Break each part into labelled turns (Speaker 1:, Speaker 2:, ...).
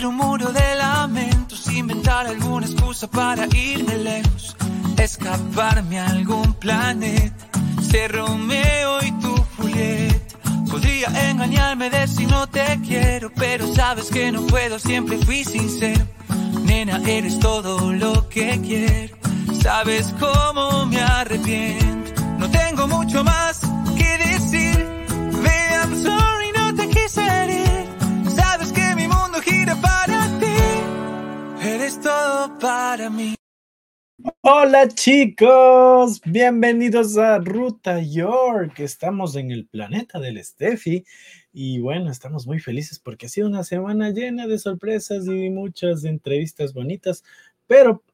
Speaker 1: construir un muro de lamentos, inventar alguna excusa para irme lejos, escaparme a algún planeta, ser Romeo y tu Julieta. Podría engañarme de si no te quiero, pero sabes que no puedo, siempre fui sincero. Nena, eres todo lo que quiero, sabes cómo me arrepiento. No tengo mucho más
Speaker 2: Hola chicos, bienvenidos a Ruta York. Estamos en el planeta del Steffi. Y bueno, estamos muy felices porque ha sido una semana llena de sorpresas y muchas entrevistas bonitas, pero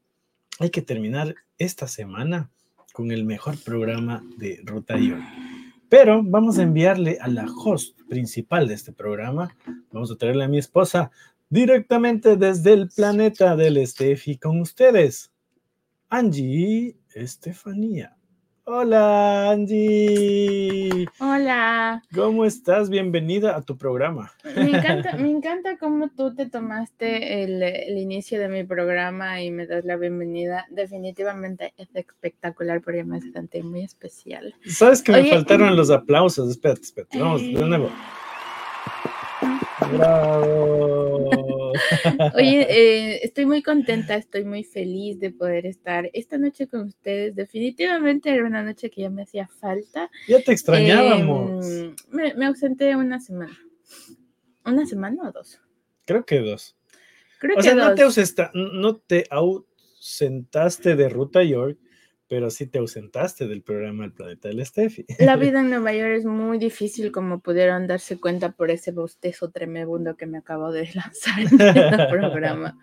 Speaker 2: hay que terminar esta semana con el mejor programa de Ruta York. Pero vamos a enviarle a la host principal de este programa, vamos a traerle a mi esposa directamente desde el planeta del Steffi con ustedes. Angie Estefanía. Hola, Angie.
Speaker 3: Hola.
Speaker 2: ¿Cómo estás? Bienvenida a tu programa.
Speaker 3: Me encanta, me encanta cómo tú te tomaste el, el, inicio de mi programa y me das la bienvenida. Definitivamente es espectacular porque me sentí muy especial.
Speaker 2: Sabes que me Oye, faltaron los aplausos. Espérate, espérate. Vamos de nuevo. Bravo.
Speaker 3: Oye, eh, estoy muy contenta, estoy muy feliz de poder estar esta noche con ustedes. Definitivamente era una noche que ya me hacía falta.
Speaker 2: Ya te extrañábamos.
Speaker 3: Eh, me, me, ausenté una semana. ¿Una semana o dos?
Speaker 2: Creo que dos.
Speaker 3: Creo
Speaker 2: o
Speaker 3: que
Speaker 2: sea,
Speaker 3: dos.
Speaker 2: No, te ausenta, no te ausentaste de Ruta York, pero sí te ausentaste del programa El Planeta del Steffi.
Speaker 3: La vida en Nueva York es muy difícil, como pudieron darse cuenta por ese bostezo tremebundo que me acabo de lanzar en el programa.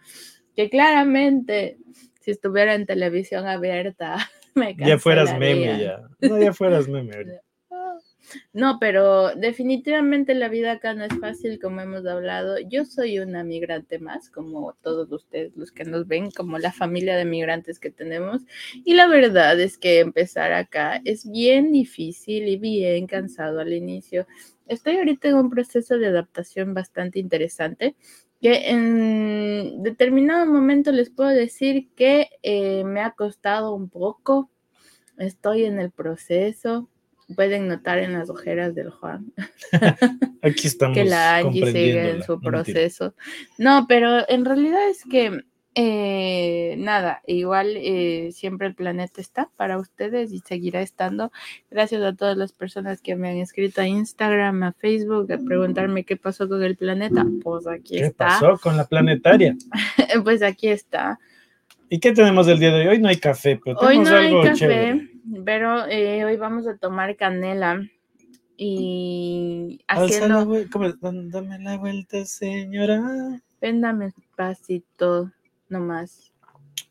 Speaker 3: Que claramente, si estuviera en televisión abierta, me
Speaker 2: Ya fueras meme, ya. No, ya fueras meme.
Speaker 3: No, pero definitivamente la vida acá no es fácil, como hemos hablado. Yo soy una migrante más, como todos ustedes los que nos ven, como la familia de migrantes que tenemos. Y la verdad es que empezar acá es bien difícil y bien cansado al inicio. Estoy ahorita en un proceso de adaptación bastante interesante que en determinado momento les puedo decir que eh, me ha costado un poco. Estoy en el proceso, pueden notar en las ojeras del Juan.
Speaker 2: Aquí estamos.
Speaker 3: que la Angie sigue en su proceso. No, pero en realidad es que eh, nada, igual eh, siempre el planeta está para ustedes y seguirá estando. Gracias a todas las personas que me han escrito a Instagram, a Facebook, a preguntarme qué pasó con el planeta. Pues aquí
Speaker 2: ¿Qué
Speaker 3: está.
Speaker 2: pasó con la planetaria?
Speaker 3: pues aquí está.
Speaker 2: ¿Y qué tenemos el día de hoy? Hoy no hay café, pero
Speaker 3: Hoy
Speaker 2: tenemos
Speaker 3: hay
Speaker 2: algo
Speaker 3: café,
Speaker 2: chévere.
Speaker 3: Pero eh, hoy vamos a tomar canela y
Speaker 2: la
Speaker 3: haciendo.
Speaker 2: Dan- Dame la vuelta, señora.
Speaker 3: véndame despacito nomás.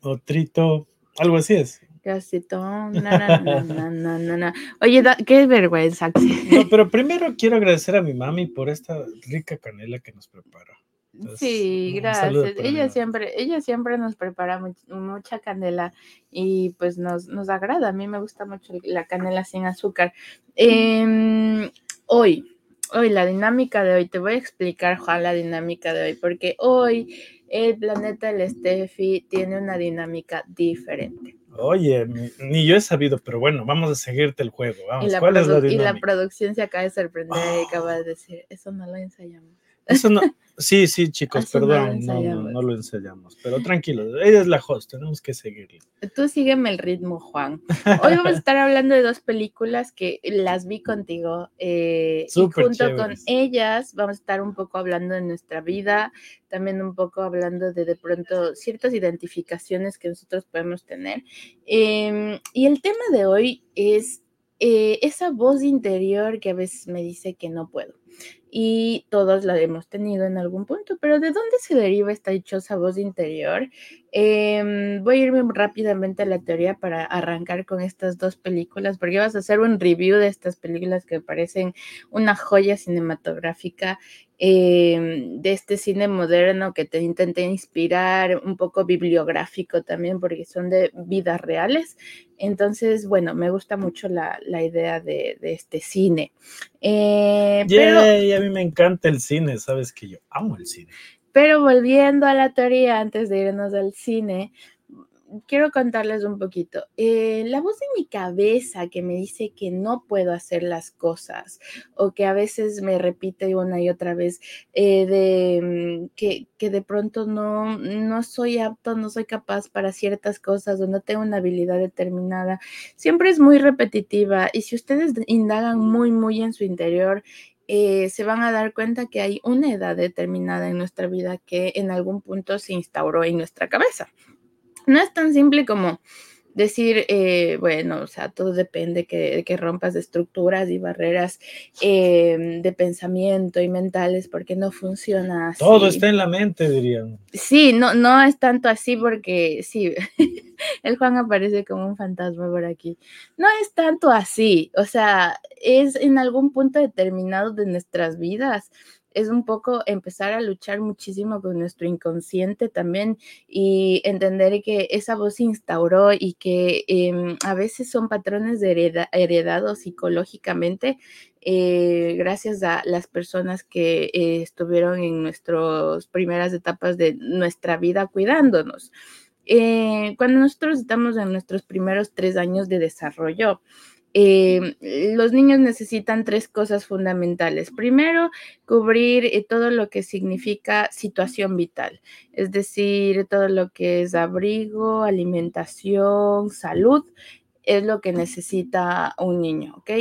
Speaker 2: Otrito. Algo así es.
Speaker 3: Casito, na, na, na. Oye, da- qué vergüenza.
Speaker 2: No, pero primero quiero agradecer a mi mami por esta rica canela que nos preparó. Entonces,
Speaker 3: Sí, gracias. Ella siempre, ella siempre nos prepara much- mucha canela y pues nos, nos agrada. A mí me gusta mucho la canela sin azúcar. Em, hoy, hoy, la dinámica de hoy, te voy a explicar, Juan, la dinámica de hoy, porque hoy el planeta del Steffi tiene una dinámica diferente.
Speaker 2: Oye, ni, yo he sabido, pero bueno, vamos a seguirte el juego. Vamos,
Speaker 3: la,
Speaker 2: ¿cuál es la
Speaker 3: produ- y la
Speaker 2: dinámica?
Speaker 3: producción se acaba de sorprender y acaba de decir, eso no lo ensayamos.
Speaker 2: Eso no. Sí, sí, chicos,
Speaker 3: Así no lo
Speaker 2: perdón, no, no, lo ensayamos. Pero tranquilo, ella es la host, tenemos que seguirle.
Speaker 3: Tú sígueme el ritmo, Juan. Hoy vamos a estar hablando de dos películas que las vi contigo eh, y junto con
Speaker 2: chéveres.
Speaker 3: ellas vamos a estar un poco hablando de nuestra vida, también un poco hablando de de pronto ciertas identificaciones que nosotros podemos tener. Em, y el tema de hoy es eh, esa voz interior que a veces me dice que no puedo. Y todos la hemos tenido en algún punto, pero ¿de dónde se deriva esta dichosa voz interior? Em, voy a irme rápidamente a la teoría para arrancar con estas dos películas, porque vas a hacer un review de estas películas que parecen una joya cinematográfica em, de este cine moderno que te intenté inspirar, un poco bibliográfico también, porque son de vidas reales. Entonces, bueno, me gusta mucho la, la idea de, de este cine. Eh, pero
Speaker 2: Yay, a mí me encanta el cine, sabes que yo amo el cine.
Speaker 3: Pero volviendo a la teoría, antes de irnos al cine, quiero contarles un poquito. Eh, la voz de mi cabeza que me dice que no puedo hacer las cosas o que a veces me repite una y otra vez eh, de mm, que, que, de pronto no, no soy apto, no soy capaz para ciertas cosas o no tengo una habilidad determinada, siempre es muy repetitiva y si ustedes indagan muy, muy en su interior, eh, se van a dar cuenta que hay una edad determinada en nuestra vida que en algún punto se instauró en nuestra cabeza no es tan simple como decir, eh, bueno, o sea, todo depende que, que rompas de estructuras y barreras em, de pensamiento y mentales, porque no funciona así.
Speaker 2: Todo está en la mente, dirían.
Speaker 3: Sí, no, no es tanto así porque, sí, el Juan aparece como un fantasma por aquí. No es tanto así, o sea, es en algún punto determinado de nuestras vidas es un poco empezar a luchar muchísimo con nuestro inconsciente también y entender que esa voz se instauró y que em, a veces son patrones heredados psicológicamente eh, gracias a las personas que eh, estuvieron en nuestras primeras etapas de nuestra vida cuidándonos. Eh, cuando nosotros estamos en nuestros primeros tres años de desarrollo, eh, los niños necesitan tres cosas fundamentales. Primero, cubrir eh, todo lo que significa situación vital, es decir, todo lo que es abrigo, alimentación, salud, es lo que necesita un niño, ¿ok?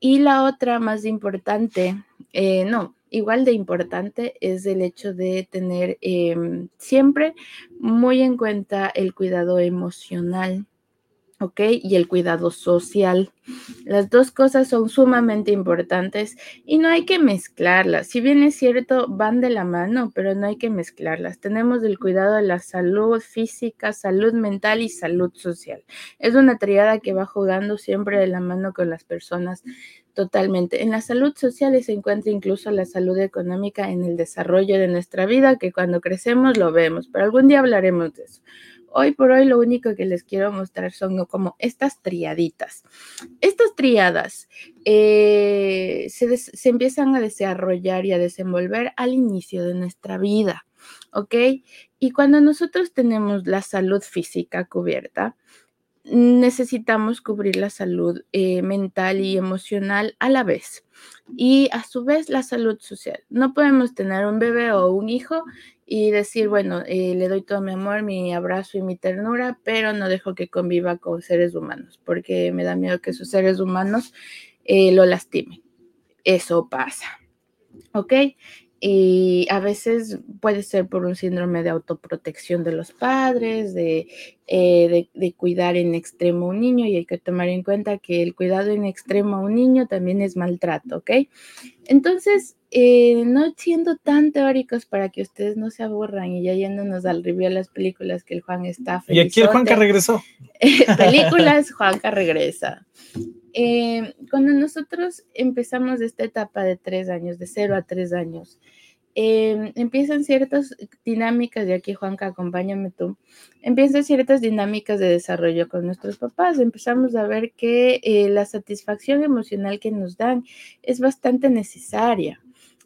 Speaker 3: Y la otra más importante, eh, no, igual de importante es el hecho de tener em, siempre muy en cuenta el cuidado emocional ¿ok? Y el cuidado social. Las dos cosas son sumamente importantes y no hay que mezclarlas. Si bien es cierto, van de la mano, pero no hay que mezclarlas. Tenemos el cuidado de la salud física, salud mental y salud social. Es una triada que va jugando siempre de la mano con las personas totalmente. En la salud social se encuentra incluso la salud económica en el desarrollo de nuestra vida, que cuando crecemos lo vemos, pero algún día hablaremos de eso. Hoy por hoy lo único que les quiero mostrar son como estas triaditas. Estas triadas eh, se, se, empiezan a desarrollar y a desenvolver al inicio de nuestra vida, ¿ok? Y cuando nosotros tenemos la salud física cubierta, necesitamos cubrir la salud eh, mental y emocional a la vez y a su vez la salud social. No podemos tener un bebé o un hijo y decir, bueno, eh, le doy todo mi amor, mi abrazo y mi ternura, pero no dejo que conviva con seres humanos porque me da miedo que sus seres humanos eh, lo lastimen. Eso pasa. ¿Ok? Y a veces puede ser por un síndrome de autoprotección de los padres, de, eh, de, cuidar en extremo a un niño y hay que tomar en cuenta que el cuidado en extremo a un niño también es maltrato, ¿ok? Entonces, eh, no siendo tan teóricos para que ustedes no se aburran y ya yéndonos al review de las películas que el Juan está
Speaker 2: feliz. Y aquí el Juanca regresó.
Speaker 3: películas, Juanca regresa. Eh, cuando nosotros empezamos esta etapa de tres años, de cero a tres años, em, empiezan ciertas dinámicas, y aquí Juanca, acompáñame tú, empiezan ciertas dinámicas de desarrollo con nuestros papás. Empezamos a ver que eh, la satisfacción emocional que nos dan es bastante necesaria.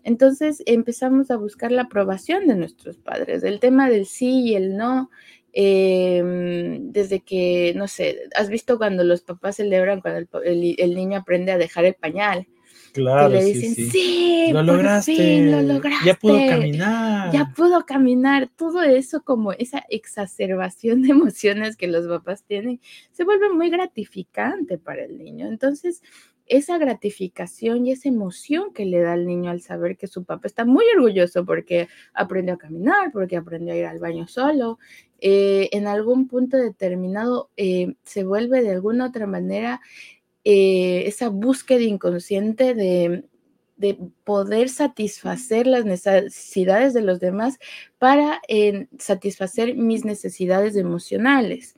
Speaker 3: Entonces empezamos a buscar la aprobación de nuestros padres. El tema del sí y el no Em, desde que, no sé, has visto cuando los papás celebran cuando el, niño aprende a dejar el pañal.
Speaker 2: Claro,
Speaker 3: que le dicen, sí,
Speaker 2: lo, lograste,
Speaker 3: lo lograste,
Speaker 2: ya pudo caminar.
Speaker 3: Ya pudo caminar. Todo eso, como esa exacerbación de emociones que los papás tienen, se vuelve muy gratificante para el niño. Entonces, esa gratificación y esa emoción que le da al niño al saber que su papá está muy orgulloso porque aprendió a caminar, porque aprendió a ir al baño solo, eh, en algún punto determinado eh, se vuelve de alguna otra manera eh, esa búsqueda inconsciente de, de, poder satisfacer las necesidades de los demás para satisfacer mis necesidades emocionales.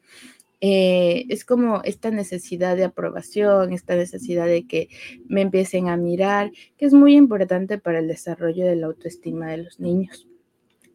Speaker 3: Es como esta necesidad de aprobación, esta necesidad de que me empiecen a mirar, que es muy importante para el desarrollo de la autoestima de los niños.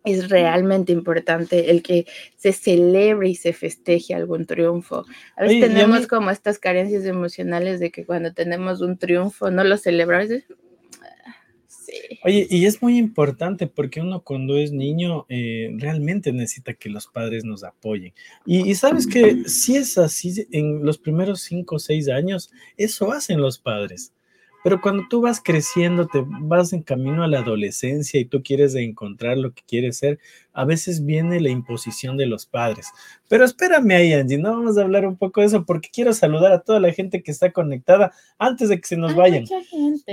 Speaker 3: Es realmente importante el que se celebre y se festeje algún triunfo. A veces tenemos como estas carencias emocionales de que cuando tenemos un triunfo no lo celebramos.
Speaker 2: Oye, y es muy importante porque uno cuando es niño eh, realmente necesita que los padres nos apoyen. Y, y, sabes que si es así en los primeros cinco o seis años, eso hacen los padres. Pero cuando tú vas creciendo, te vas en camino a la adolescencia y tú quieres encontrar lo que quieres ser, a veces viene la imposición de los padres. Pero espérame ahí, Angie, no vamos a hablar un poco de eso porque quiero saludar a toda la gente que está conectada antes de que se nos vayan.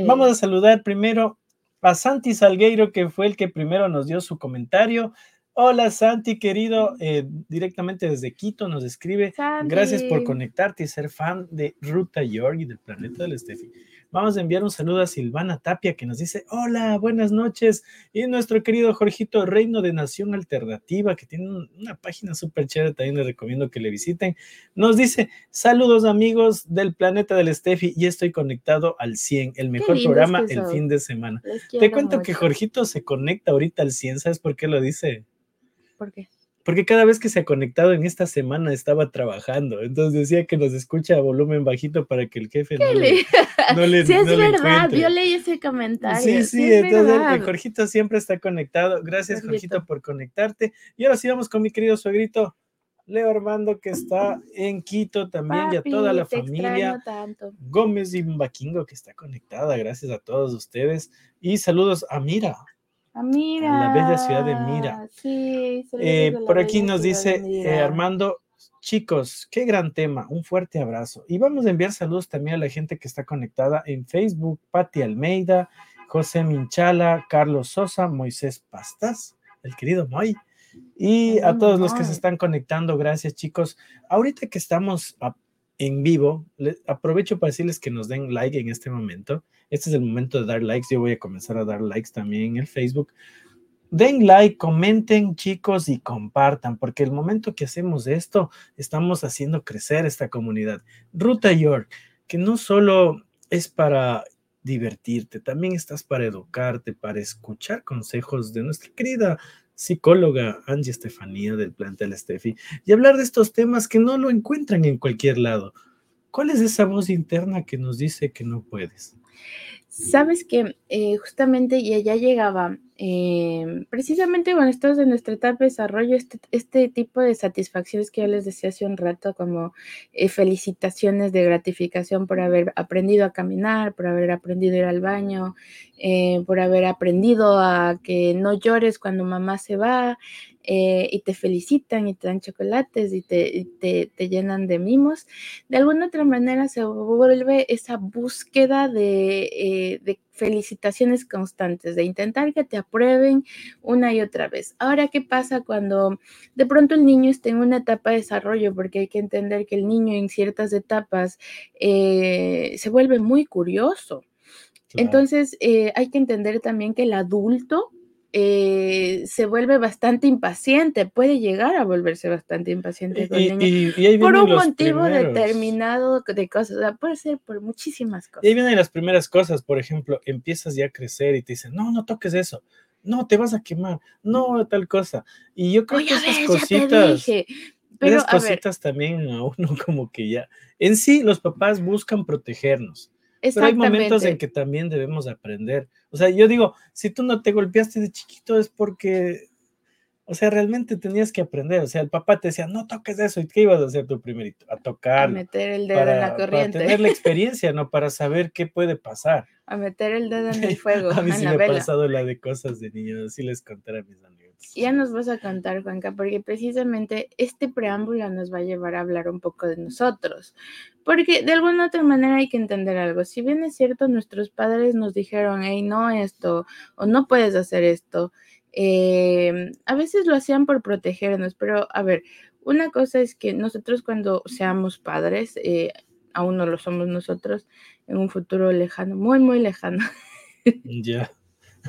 Speaker 2: Vamos a saludar primero a Santi Salgueiro, que fue el que primero nos dio su comentario. Hola Santi, querido, eh, directamente desde Quito nos escribe. Gracias por conectarte y ser fan de Ruta York y del planeta del Steffi. Vamos a enviar un saludo a Silvana Tapia que nos dice, hola, buenas noches. Y nuestro querido Jorgito Reino de Nación Alternativa, que tiene una página súper chévere, también les recomiendo que le visiten. Nos dice, saludos amigos del planeta del Steffi y estoy conectado al 100, el mejor programa el fin de semana. Te cuento que Jorgito se conecta ahorita al 100, ¿sabes por qué lo dice?
Speaker 3: ¿Por qué?
Speaker 2: Porque cada vez que se ha conectado en esta semana estaba trabajando, entonces decía que nos escucha a volumen bajito para que el jefe no le,
Speaker 3: no le, Sí, es verdad, yo leí ese comentario.
Speaker 2: Sí, sí, entonces el Jorgito siempre está conectado. Gracias, Jorgito. por conectarte. Y ahora sí vamos con mi querido suegrito. Leo Armando, que está en Quito también, y a toda la familia. Gómez y Mbaquingo, que está conectada, gracias a todos ustedes. Y saludos a Mira,
Speaker 3: Ah, mira.
Speaker 2: La bella ciudad de Mira.
Speaker 3: Sí,
Speaker 2: eh, por aquí nos dice eh, Armando, chicos, qué gran tema, un fuerte abrazo. Y vamos a enviar saludos también a la gente que está conectada en Facebook, Patti Almeida, José Minchala, Carlos Sosa, Moisés Pastas, el querido Moy. Y a todos los que se están conectando, gracias chicos. Ahorita que estamos en vivo, aprovecho para decirles que nos den like en este momento este es el momento de dar likes. Yo voy a comenzar a dar likes también en el Facebook. Den like, comenten chicos y compartan, porque el momento que hacemos esto, estamos haciendo crecer esta comunidad. Ruta York, que no solo es para divertirte, también estás para educarte, para escuchar consejos de nuestra querida psicóloga Angie Estefanía del Plantel Steffi y hablar de estos temas que no lo encuentran en cualquier lado. ¿Cuál es esa voz interna que nos dice que no puedes?
Speaker 3: Sabes que eh, justamente ya, ya llegaba, eh, precisamente cuando estamos en nuestra etapa de desarrollo, este, este, tipo de satisfacciones que yo les decía hace un rato, como eh, felicitaciones de gratificación por haber aprendido a caminar, por haber aprendido a ir al baño, por haber aprendido a que no llores cuando mamá se va, eh, y te felicitan y te dan chocolates y te, te, llenan de mimos, de alguna otra manera se vuelve esa búsqueda de, eh, de felicitaciones constantes, de intentar que te aprueben una y otra vez. Ahora, ¿qué pasa cuando de pronto el niño está en una etapa de desarrollo? Porque hay que entender que el niño en ciertas etapas eh, se vuelve muy curioso. Entonces, hay que entender también que el adulto eh, se vuelve bastante impaciente, puede llegar a volverse bastante impaciente por un motivo determinado de cosas, o sea, puede ser por muchísimas cosas.
Speaker 2: Y ahí vienen las primeras cosas, por ejemplo, empiezas ya a crecer y te dicen, no, no toques eso, no, te vas a quemar, no, tal cosa. Y yo creo que esas cositas... Pero, esas cositas también a uno como que ya, en sí los papás buscan protegernos, pero hay momentos en que también debemos aprender. O sea, yo digo, si tú no te golpeaste de chiquito es porque, o sea, realmente tenías que aprender. O sea, el papá te decía, no toques eso. ¿Y qué ibas a hacer tú primerito? A tocar. A
Speaker 3: meter el dedo en la corriente.
Speaker 2: Para tener la experiencia, ¿no? Para saber qué puede pasar.
Speaker 3: A meter el dedo en el fuego.
Speaker 2: a mí sí me ha pasado la de cosas de niños, así les contaré a mis amigos.
Speaker 3: Ya nos vas a contar, Juanca, porque precisamente este preámbulo nos va a llevar a hablar un poco de nosotros. Porque de alguna otra manera hay que entender algo. Si bien es cierto, nuestros padres nos dijeron, hey, no esto, o no puedes hacer esto, eh, a veces lo hacían por protegernos, pero a ver, una cosa es que nosotros cuando seamos padres, eh, aún no lo somos nosotros, en un futuro lejano, muy, muy lejano.
Speaker 2: Ya.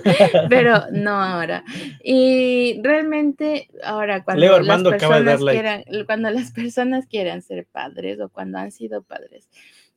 Speaker 3: pero no ahora. Y realmente ahora cuando las personas quieran, cuando las personas quieran ser padres o cuando han sido padres,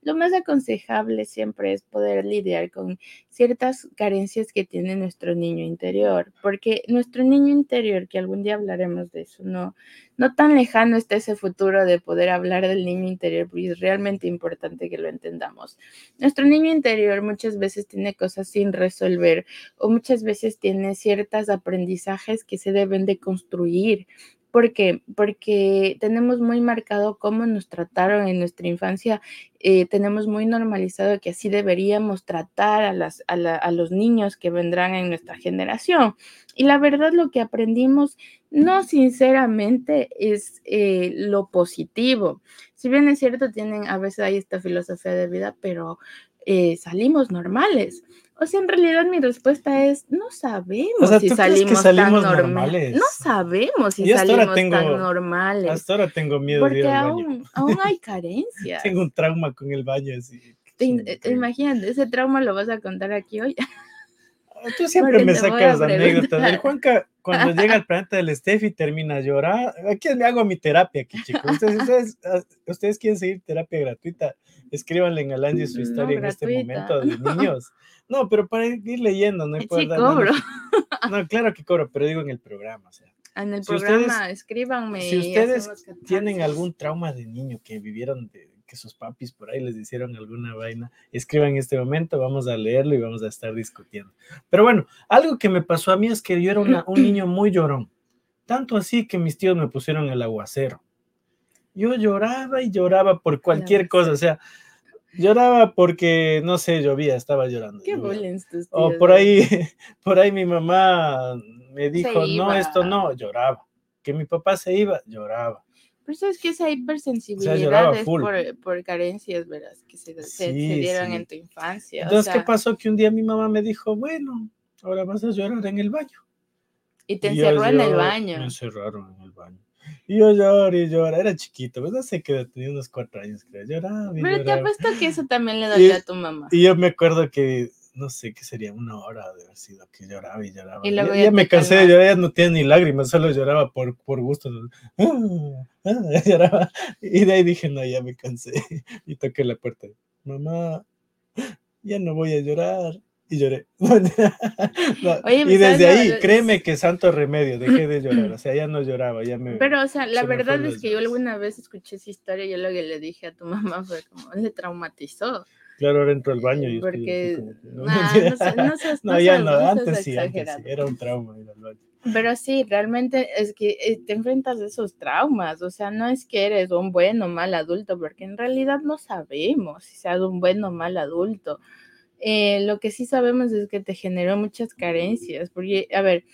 Speaker 3: lo más aconsejable siempre es poder lidiar con ciertas carencias que tiene nuestro niño interior, porque nuestro niño interior, que algún día hablaremos de eso, no, no tan lejano está ese futuro de poder hablar del niño interior, porque es realmente importante que lo entendamos. Nuestro niño interior muchas veces tiene cosas sin resolver o muchas veces tiene ciertos aprendizajes que se deben de construir ¿Por qué? Porque tenemos muy marcado cómo nos trataron en nuestra infancia, eh, tenemos muy normalizado que así deberíamos tratar a, los niños que vendrán en nuestra generación. Y la verdad lo que aprendimos no sinceramente es eh, lo positivo. Si bien es cierto, tienen a veces ahí esta filosofía de vida, pero eh, salimos normales. O sea, en realidad mi respuesta es, no sabemos si salimos, tan normales. No sabemos si salimos tan normales.
Speaker 2: Hasta ahora tengo miedo
Speaker 3: porque
Speaker 2: de ir al
Speaker 3: aún,
Speaker 2: baño.
Speaker 3: aún hay carencias.
Speaker 2: tengo un trauma con el baño. Así.
Speaker 3: Te, imagínate, ese trauma lo vas a contar aquí hoy.
Speaker 2: Ah, tú siempre me sacas anécdotas. El Juanca, cuando llega al planeta del Steffi, termina a llorar. Aquí le hago mi terapia aquí, chicos. Ustedes, ustedes, ah, ustedes quieren seguir terapia gratuita, escríbanle en Alange su historia en este momento de niños. No, pero para ir leyendo, no
Speaker 3: Sí, cobro.
Speaker 2: No, claro que cobro, pero digo en el programa, o sea.
Speaker 3: En el programa, escríbanme.
Speaker 2: Si ustedes tienen algún trauma de niño que vivieron de que sus papis por ahí les hicieron alguna vaina, escriban en este momento, vamos a leerlo y vamos a estar discutiendo. Pero bueno, algo que me pasó a mí es que yo era un niño muy llorón, tanto así que mis tíos me pusieron el aguacero. Yo lloraba y lloraba por cualquier cosa, o sea, Lloraba porque, no sé, llovía, estaba llorando.
Speaker 3: Qué bullying
Speaker 2: O por ahí, por ahí mi mamá me dijo, no, esto no, lloraba. Que mi papá se iba, lloraba.
Speaker 3: Pero sabes que esa hipersensibilidad es por, por, carencias, verás, que se, se, dieron en tu infancia.
Speaker 2: Entonces, ¿qué pasó? Que un día mi mamá me dijo, bueno, ahora vas a llorar en el baño.
Speaker 3: Y te encerró en el baño.
Speaker 2: Me encerraron en el baño. Y yo lloro y lloro, era chiquito, pues no sé qué, tenía unos cuatro años, creo, lloraba.
Speaker 3: Pero te apuesto que eso también le dolía a tu mamá.
Speaker 2: Y yo me acuerdo que, no sé, qué sería una hora de haber sido que lloraba y lloraba. Y luego ya, me cansé de llorar, ya no tenía ni lágrimas, solo lloraba por, por gusto. lloraba. Y de ahí dije, no, ya me cansé. Y toqué la puerta. Mamá, ya no voy a llorar y lloré. y desde ahí, créeme que santo remedio, dejé de llorar, o sea, ya no lloraba, ya me...
Speaker 3: Pero, o sea, la verdad es que yo alguna vez escuché esa historia y yo lo que le dije a tu mamá fue como, le traumatizó.
Speaker 2: Claro, ahora entro al baño y
Speaker 3: Porque,
Speaker 2: no,
Speaker 3: no,
Speaker 2: no, ya no, antes sí, antes sí, era un trauma ir al baño.
Speaker 3: Pero sí, realmente es que eh, te enfrentas a esos traumas, o sea, no es que eres un buen o mal adulto, porque en realidad no sabemos si seas un buen o mal adulto. Eh, lo que sí sabemos es que te generó muchas carencias, porque, a ver,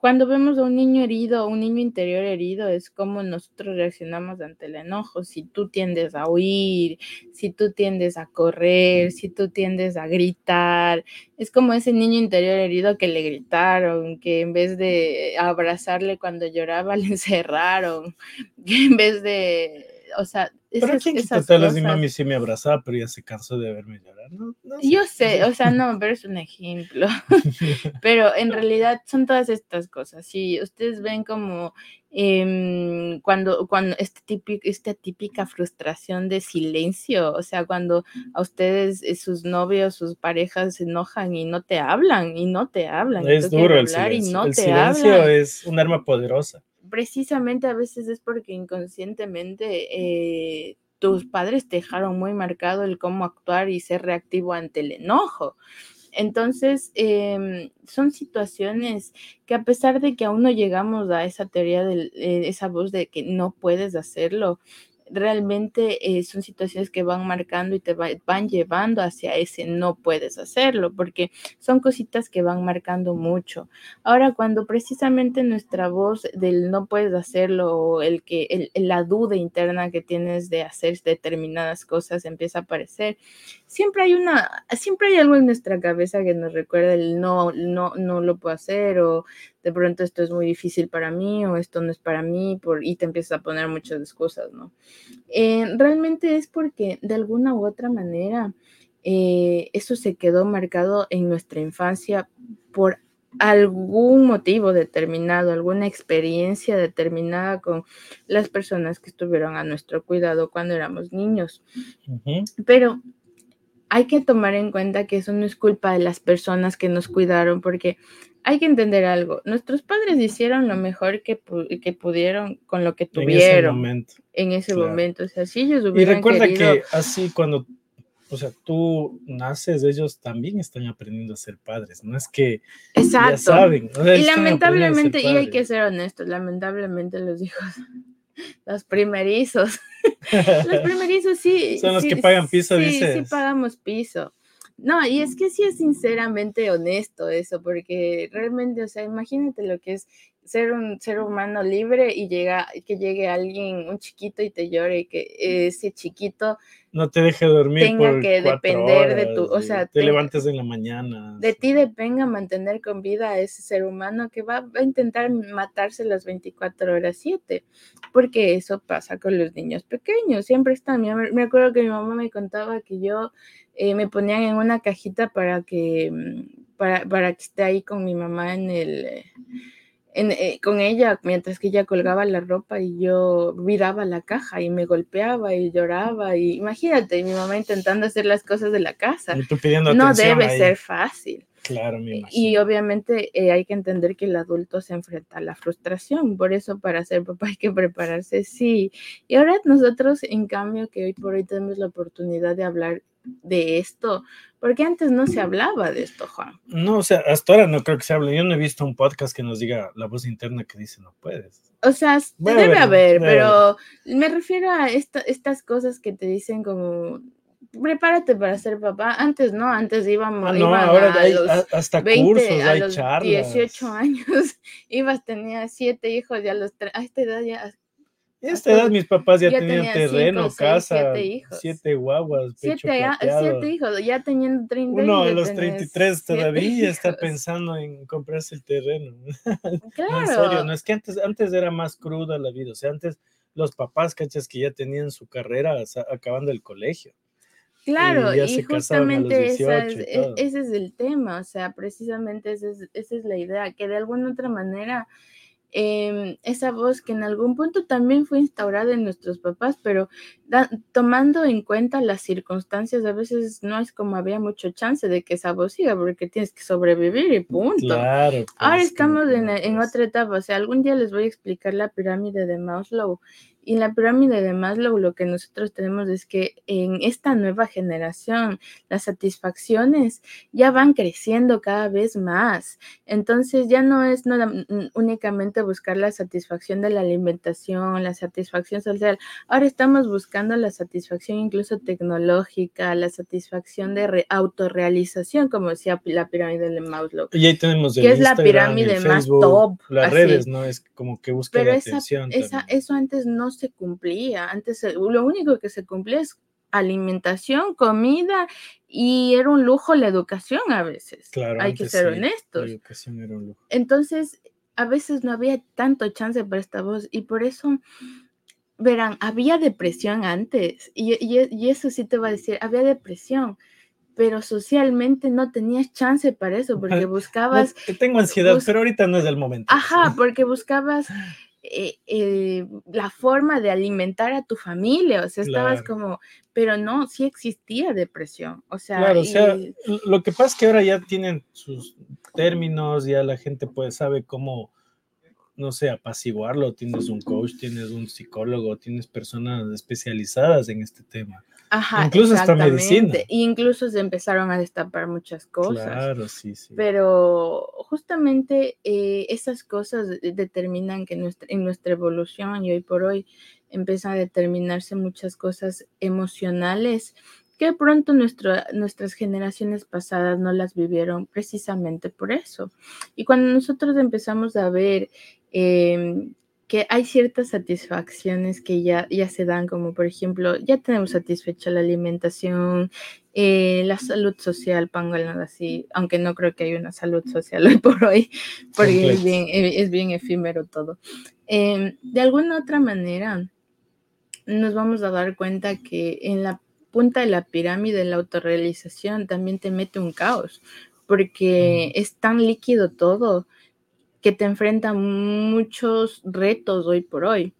Speaker 3: cuando vemos a un niño herido, un niño interior herido, es como nosotros reaccionamos ante el enojo. Si tú tiendes a huir, si tú tiendes a correr, si tú tiendes a gritar, es como ese niño interior herido que le gritaron, que en vez de abrazarle cuando lloraba, le encerraron, que en vez de o sea,
Speaker 2: pero esas, esas cosas... mi mami sí me abrazaba, pero ya se cansó de verme llorar. No,
Speaker 3: Yo sé, o sea, no, pero es un ejemplo. pero en realidad son todas estas cosas. Si ustedes ven como eh, cuando, cuando este típico, esta típica frustración de silencio, o sea, cuando a ustedes, eh, sus novios, sus parejas se enojan y no te hablan, y no te hablan.
Speaker 2: Es duro el silencio.
Speaker 3: no
Speaker 2: el silencio es un arma poderosa
Speaker 3: precisamente a veces es porque inconscientemente eh, tus padres te dejaron muy marcado el cómo actuar y ser reactivo ante el enojo. Entonces, em, son situaciones que a pesar de que aún no llegamos a esa teoría de eh, esa voz de que no puedes hacerlo, realmente eh, son situaciones que van marcando y te van llevando hacia ese no puedes hacerlo, porque son cositas que van marcando mucho. Ahora, cuando precisamente nuestra voz del no puedes hacerlo o el que la duda interna que tienes de hacer determinadas cosas empieza a aparecer, siempre hay una, siempre hay algo en nuestra cabeza que nos recuerda el no, no, no lo puedo hacer o de pronto esto es muy difícil para mí o esto no es para mí por, y te empiezas a poner muchas excusas, ¿no? Eh, realmente es porque de alguna u otra manera eh, eso se quedó marcado en nuestra infancia por algún motivo determinado, alguna experiencia determinada con las personas que estuvieron a nuestro cuidado cuando éramos niños. Pero hay que tomar en cuenta que eso no es culpa de las personas que nos cuidaron, porque hay que entender algo. Nuestros padres hicieron lo mejor que, que pudieron con lo que tuvieron en ese momento. En ese momento. O sea, si ellos hubieran
Speaker 2: Y recuerda que así cuando o sea, tú naces, ellos también están aprendiendo a ser padres, no es que Exacto. ya saben.
Speaker 3: y lamentablemente, y hay que ser honestos, lamentablemente los hijos, los primerizos, los primerizos sí.
Speaker 2: Son los que pagan piso,
Speaker 3: sí, Sí, pagamos piso. No, y es que sí es sinceramente honesto eso, porque realmente, o sea, imagínate lo que es ser un ser humano libre y llega, que llegue alguien, un chiquito y te llore y que ese chiquito
Speaker 2: no te deje dormir
Speaker 3: tenga que depender de tu, o sea,
Speaker 2: te, levantes en la mañana.
Speaker 3: De ti dependa mantener con vida a ese ser humano que va, a intentar matarse las 24 horas 7, porque eso pasa con los niños pequeños, siempre están. Me acuerdo que mi mamá me contaba que yo eh, me ponían en una cajita para que, mm, para, para que esté ahí con mi mamá en el eh, con ella mientras que ella colgaba la ropa y yo viraba la caja y me golpeaba y lloraba. Y imagínate mi mamá intentando hacer las cosas de la casa. No debe ser fácil.
Speaker 2: Claro
Speaker 3: y obviamente eh, hay que entender que el adulto se enfrenta a la frustración. Por eso para ser papá hay que prepararse sí. Y ahora nosotros en cambio que hoy por hoy tenemos la oportunidad de hablar de esto? Porque antes no se hablaba de esto, Juan.
Speaker 2: No, o sea, hasta ahora no creo que se hable. Yo no he visto un podcast que nos diga la voz interna que dice no puedes.
Speaker 3: O sea, debe haber, pero me refiero a estas cosas que te dicen como prepárate para ser papá. Antes no, antes íbamos
Speaker 2: ah, ahora a los hasta 20, cursos, a los
Speaker 3: 18 años, ibas, tenías siete hijos, ya a los a esta edad ya
Speaker 2: esta edad mis papás ya, tenían terreno, casa, siete, guaguas,
Speaker 3: pecho siete, siete, hijos, ya teniendo 30
Speaker 2: Uno a los 33 todavía está pensando en comprarse el terreno. Claro. en serio, no es que antes, antes era más cruda la vida, o sea, antes los papás, cachas, que ya tenían su carrera acabando el colegio.
Speaker 3: Claro, y, justamente esa es, e, ese es el tema, o sea, precisamente esa es, esa es la idea, que de alguna otra manera Em, esa voz que en algún punto también fue instaurada en nuestros papás, pero tomando en cuenta las circunstancias, a veces no es como había mucho chance de que esa voz siga, porque tienes que sobrevivir y punto. Ahora pues, estamos en, en, otra etapa, o sea, algún día les voy a explicar la pirámide de Maslow y en la pirámide de Maslow lo que nosotros tenemos es que en esta nueva generación las satisfacciones ya van creciendo cada vez más. Entonces ya no es nada, únicamente buscar la satisfacción de la alimentación, la satisfacción social. Ahora estamos buscando la satisfacción incluso tecnológica, la satisfacción de autorrealización, como decía la pirámide de Maslow.
Speaker 2: Y ahí tenemos
Speaker 3: que es la pirámide más top.
Speaker 2: Las redes, ¿no? Es como que busca la atención.
Speaker 3: Esa, eso antes no se cumplía. Antes lo único que se cumplía es alimentación, comida y era un lujo la educación a veces. Claro, Hay que ser honestos. La
Speaker 2: educación era un lujo.
Speaker 3: Entonces, a veces no había tanto chance para esta voz y por eso, verán, había depresión antes y, y eso sí te va a decir, había depresión pero socialmente no tenías chance para eso porque buscabas...
Speaker 2: tengo ansiedad, pero ahorita no es el momento.
Speaker 3: Ajá, porque buscabas eh, eh, la forma de alimentar a tu familia, o sea, estabas como, pero no, sí existía depresión, o sea,
Speaker 2: claro, o sea, lo que pasa es que ahora ya tienen sus términos, ya la gente pues sabe cómo, no sé, apaciguarlo, tienes un coach, tienes un psicólogo, tienes personas especializadas en este tema.
Speaker 3: Ajá, incluso hasta medicina. Incluso se empezaron a destapar muchas cosas.
Speaker 2: Claro, sí, sí.
Speaker 3: Pero justamente eh, esas cosas determinan que nuestra, en nuestra evolución y hoy por hoy empiezan a determinarse muchas cosas emocionales que pronto nuestras generaciones pasadas no las vivieron precisamente por eso. Y cuando nosotros empezamos a ver em, que hay ciertas satisfacciones que ya, ya se dan, como por ejemplo, ya tenemos satisfecha la alimentación, eh, la salud social, pongo así, aunque no creo que haya una salud social hoy por hoy, porque es bien, es bien, efímero todo. Em, de alguna otra manera, nos vamos a dar cuenta que en la punta de la pirámide, la autorrealización también te mete un caos, porque es tan líquido todo que te enfrenta muchos retos hoy por hoy.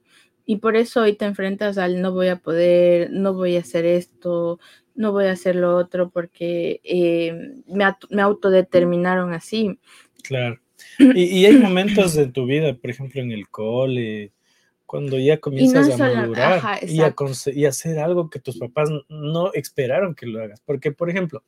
Speaker 3: Y por eso hoy te enfrentas al no voy a poder, no voy a hacer esto, no voy a hacer lo otro porque eh, me, autodeterminaron así.
Speaker 2: Claro. Y, hay momentos de tu vida, por ejemplo, en el cole, cuando ya comienzas a madurar y, a y hacer algo que tus papás no esperaron que lo hagas. Porque, por ejemplo,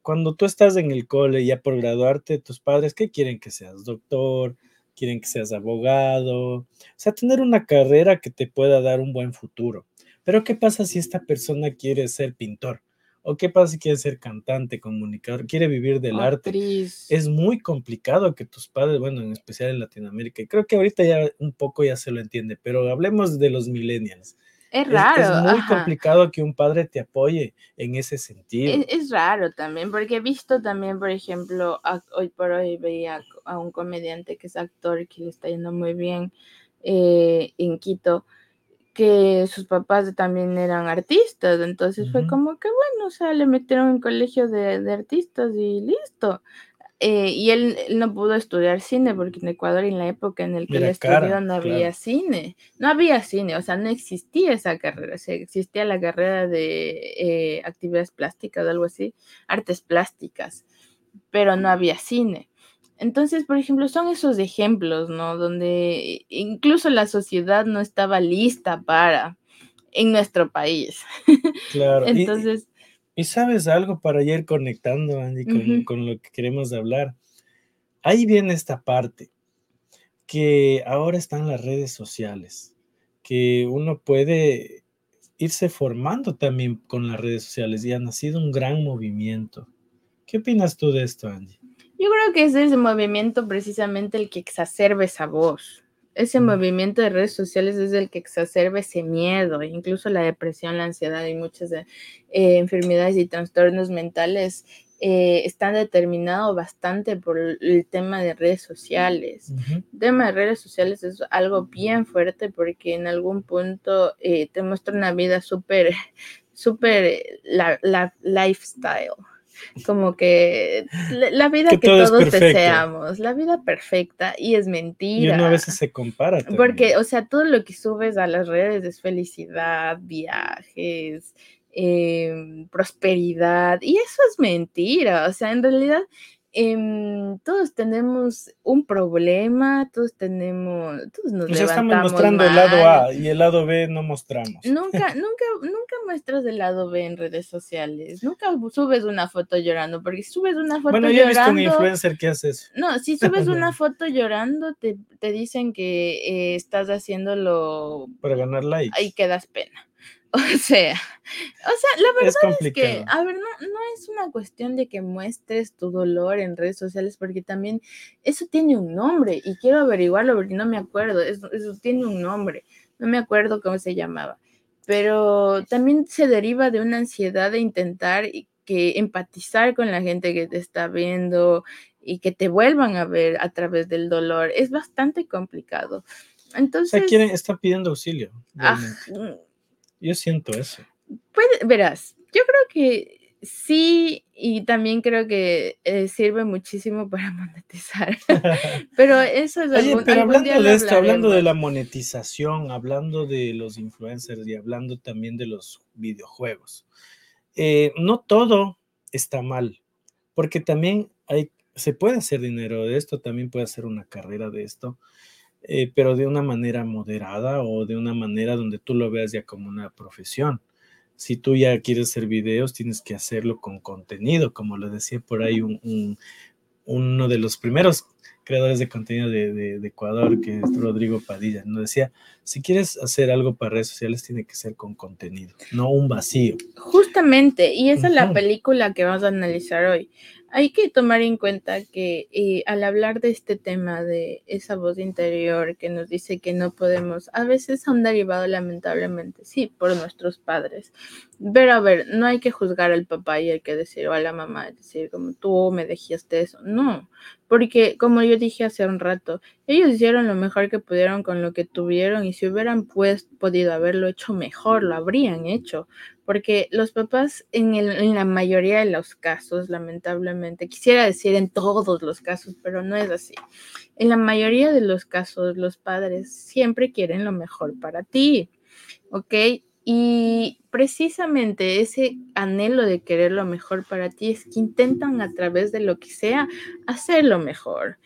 Speaker 2: cuando tú estás en el cole ya por graduarte, tus padres, ¿qué quieren que seas? Doctor, quieren que seas abogado, o sea, tener una carrera que te pueda dar un buen futuro. Pero ¿qué pasa si esta persona quiere ser pintor? ¿O qué pasa si quiere ser cantante, comunicador, quiere vivir del arte? Es muy complicado que tus padres, bueno, en especial en Latinoamérica, y creo que ahorita ya un poco ya se lo entiende, pero hablemos de los millennials.
Speaker 3: Es raro.
Speaker 2: Es, muy complicado que un padre te apoye en ese sentido.
Speaker 3: Es, raro también, porque he visto también, por ejemplo, hoy por hoy veía a un comediante que es actor que le está yendo muy bien eh, en Quito que sus papás también eran artistas, entonces fue como que bueno, o sea, le metieron en colegio de, de artistas y listo. Eh, y él, no pudo estudiar cine porque en Ecuador en la época en la que él estudió no había cine, no había cine, o sea, no existía esa carrera, o existía la carrera de eh, actividades plásticas o algo así, artes plásticas, pero no había cine. Entonces, por ejemplo, son esos ejemplos, ¿no? Donde incluso la sociedad no estaba lista para en nuestro país.
Speaker 2: Claro. Entonces. Y, sabes algo para ir conectando, Andy, con, con lo que queremos hablar. Ahí viene esta parte, que ahora están las redes sociales, que uno puede irse formando también con las redes sociales y ha nacido un gran movimiento. ¿Qué opinas tú de esto, Andy?
Speaker 3: Yo creo que es ese movimiento precisamente el que exacerba esa voz. Ese movimiento de redes sociales es el que exacerba ese miedo, incluso la depresión, la ansiedad y muchas eh, enfermedades y trastornos mentales eh, están determinados bastante por el tema de redes sociales. El tema de redes sociales es algo bien fuerte porque en algún punto eh, te muestra una vida súper, súper la, lifestyle como que la, vida que, todos deseamos, la vida perfecta y es mentira.
Speaker 2: Y uno a veces se compara.
Speaker 3: Porque, o sea, todo lo que subes a las redes es felicidad, viajes, em, prosperidad y eso es mentira. O sea, en realidad Em, todos tenemos un problema, todos tenemos, todos nos,
Speaker 2: estamos mostrando el lado A y el lado B no mostramos.
Speaker 3: Nunca, nunca, nunca muestras el lado B en redes sociales. Nunca subes una foto llorando, porque si subes una foto
Speaker 2: bueno,
Speaker 3: yo
Speaker 2: he visto un influencer que hace eso.
Speaker 3: No, si subes una foto llorando, te, te dicen que eh, estás haciéndolo
Speaker 2: para ganar likes.
Speaker 3: Ahí quedas pena. O sea, o sea, la verdad es, que, a ver, no, no es una cuestión de que muestres tu dolor en redes sociales, porque también eso tiene un nombre y quiero averiguarlo porque no me acuerdo, eso, eso tiene un nombre, no me acuerdo cómo se llamaba, pero también se deriva de una ansiedad de intentar que empatizar con la gente que te está viendo y que te vuelvan a ver a través del dolor. Es bastante complicado. Entonces,
Speaker 2: o sea, quieren, está pidiendo auxilio. Ah, yo siento eso.
Speaker 3: Verás, yo creo que sí, y también creo que eh, sirve muchísimo para monetizar. pero eso es
Speaker 2: Oye, pero hablando de esto, hablando de la monetización, hablando de los influencers y hablando también de los videojuegos, eh, no todo está mal, porque también hay, se puede hacer dinero de esto, también puede hacer una carrera de esto. Eh, pero de una manera moderada o de una manera donde tú lo veas ya como una profesión. Si tú ya quieres hacer videos, tienes que hacerlo con contenido, como lo decía por ahí un, uno de los primeros creadores de contenido de, Ecuador, que es Rodrigo Padilla, nos decía, si quieres hacer algo para redes sociales, tiene que ser con contenido, no un vacío.
Speaker 3: Justamente, y esa es la película que vamos a analizar hoy. Hay que tomar en cuenta que eh, al hablar de este tema de esa voz interior que nos dice que no podemos, a veces han derivado lamentablemente, sí, por nuestros padres. Pero a ver, no hay que juzgar al papá y hay que decir o a la mamá, decir como tú me dejaste eso. No, porque como yo dije hace un rato, ellos hicieron lo mejor que pudieron con lo que tuvieron y si hubieran pues podido haberlo hecho mejor, lo habrían hecho porque los papás en, en, la mayoría de los casos, lamentablemente, quisiera decir en todos los casos, pero no es así. En la mayoría de los casos, los padres siempre quieren lo mejor para ti, ¿ok? Y precisamente ese anhelo de querer lo mejor para ti es que intentan a través de lo que sea hacer lo mejor.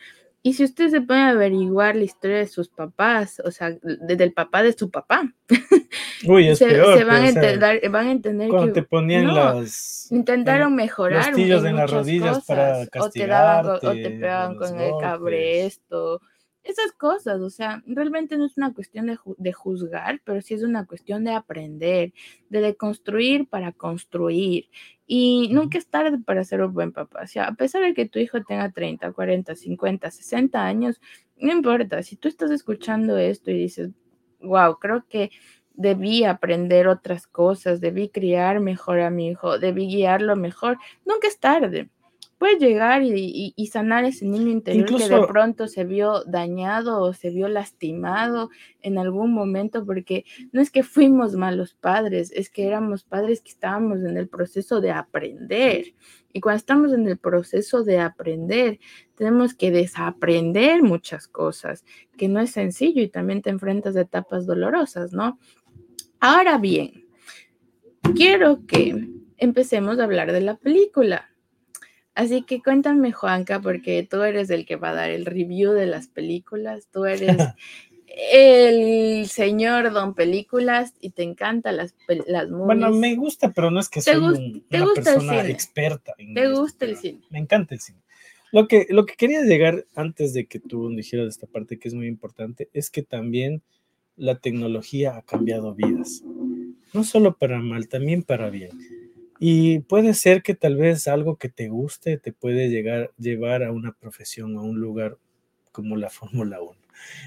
Speaker 3: Y si usted se puede averiguar la historia de sus papás, o sea, desde el papá de su papá,
Speaker 2: Uy, es
Speaker 3: se,
Speaker 2: peor,
Speaker 3: se van, a
Speaker 2: o sea,
Speaker 3: entender, van a entender
Speaker 2: cuando
Speaker 3: que
Speaker 2: te ponían
Speaker 3: no,
Speaker 2: las
Speaker 3: intentaron
Speaker 2: en-
Speaker 3: mejorar
Speaker 2: los tillos en las rodillas para
Speaker 3: cosas, o te daban co- o te
Speaker 2: castigarte,
Speaker 3: pegaban con el
Speaker 2: golpes.
Speaker 3: cabresto, esas cosas, o sea, realmente no es una cuestión de, ju- de juzgar, pero sí es una cuestión de aprender, de deconstruir para construir. Y nunca es tarde para ser un buen papá. O sea, a pesar de que tu hijo tenga 30, 40, 50, 60 años, no importa. Si tú estás escuchando esto y dices, wow, creo que debí aprender otras cosas, debí criar mejor a mi hijo, debí guiarlo mejor, nunca es tarde. Puedes llegar y, y- y sanar ese niño interior que de pronto se vio dañado o se vio lastimado en algún momento, porque no es que fuimos malos padres, es que éramos padres que estábamos en el proceso de aprender. Y cuando estamos en el proceso de aprender, tenemos que desaprender muchas cosas, que no es sencillo y también te enfrentas a etapas dolorosas, ¿no? Ahora bien, quiero que empecemos a hablar de la película. Así que cuéntame, Juanca, porque tú eres el que va a dar el review de las películas, tú eres el señor don películas y te encantan las, las movies.
Speaker 2: Bueno, me gusta, pero no es que
Speaker 3: ¿Te
Speaker 2: soy un- una persona experta. en
Speaker 3: ¿Te
Speaker 2: esto,
Speaker 3: gusta el cine?
Speaker 2: Me encanta el cine. Lo que, lo que quería llegar antes de que tú dijeras esta parte que es muy importante es que también la tecnología ha cambiado vidas. No solo para mal, también para bien. Y puede ser que tal vez algo que te guste te puede llegar, llevar a una profesión, a un lugar como la Fórmula 1.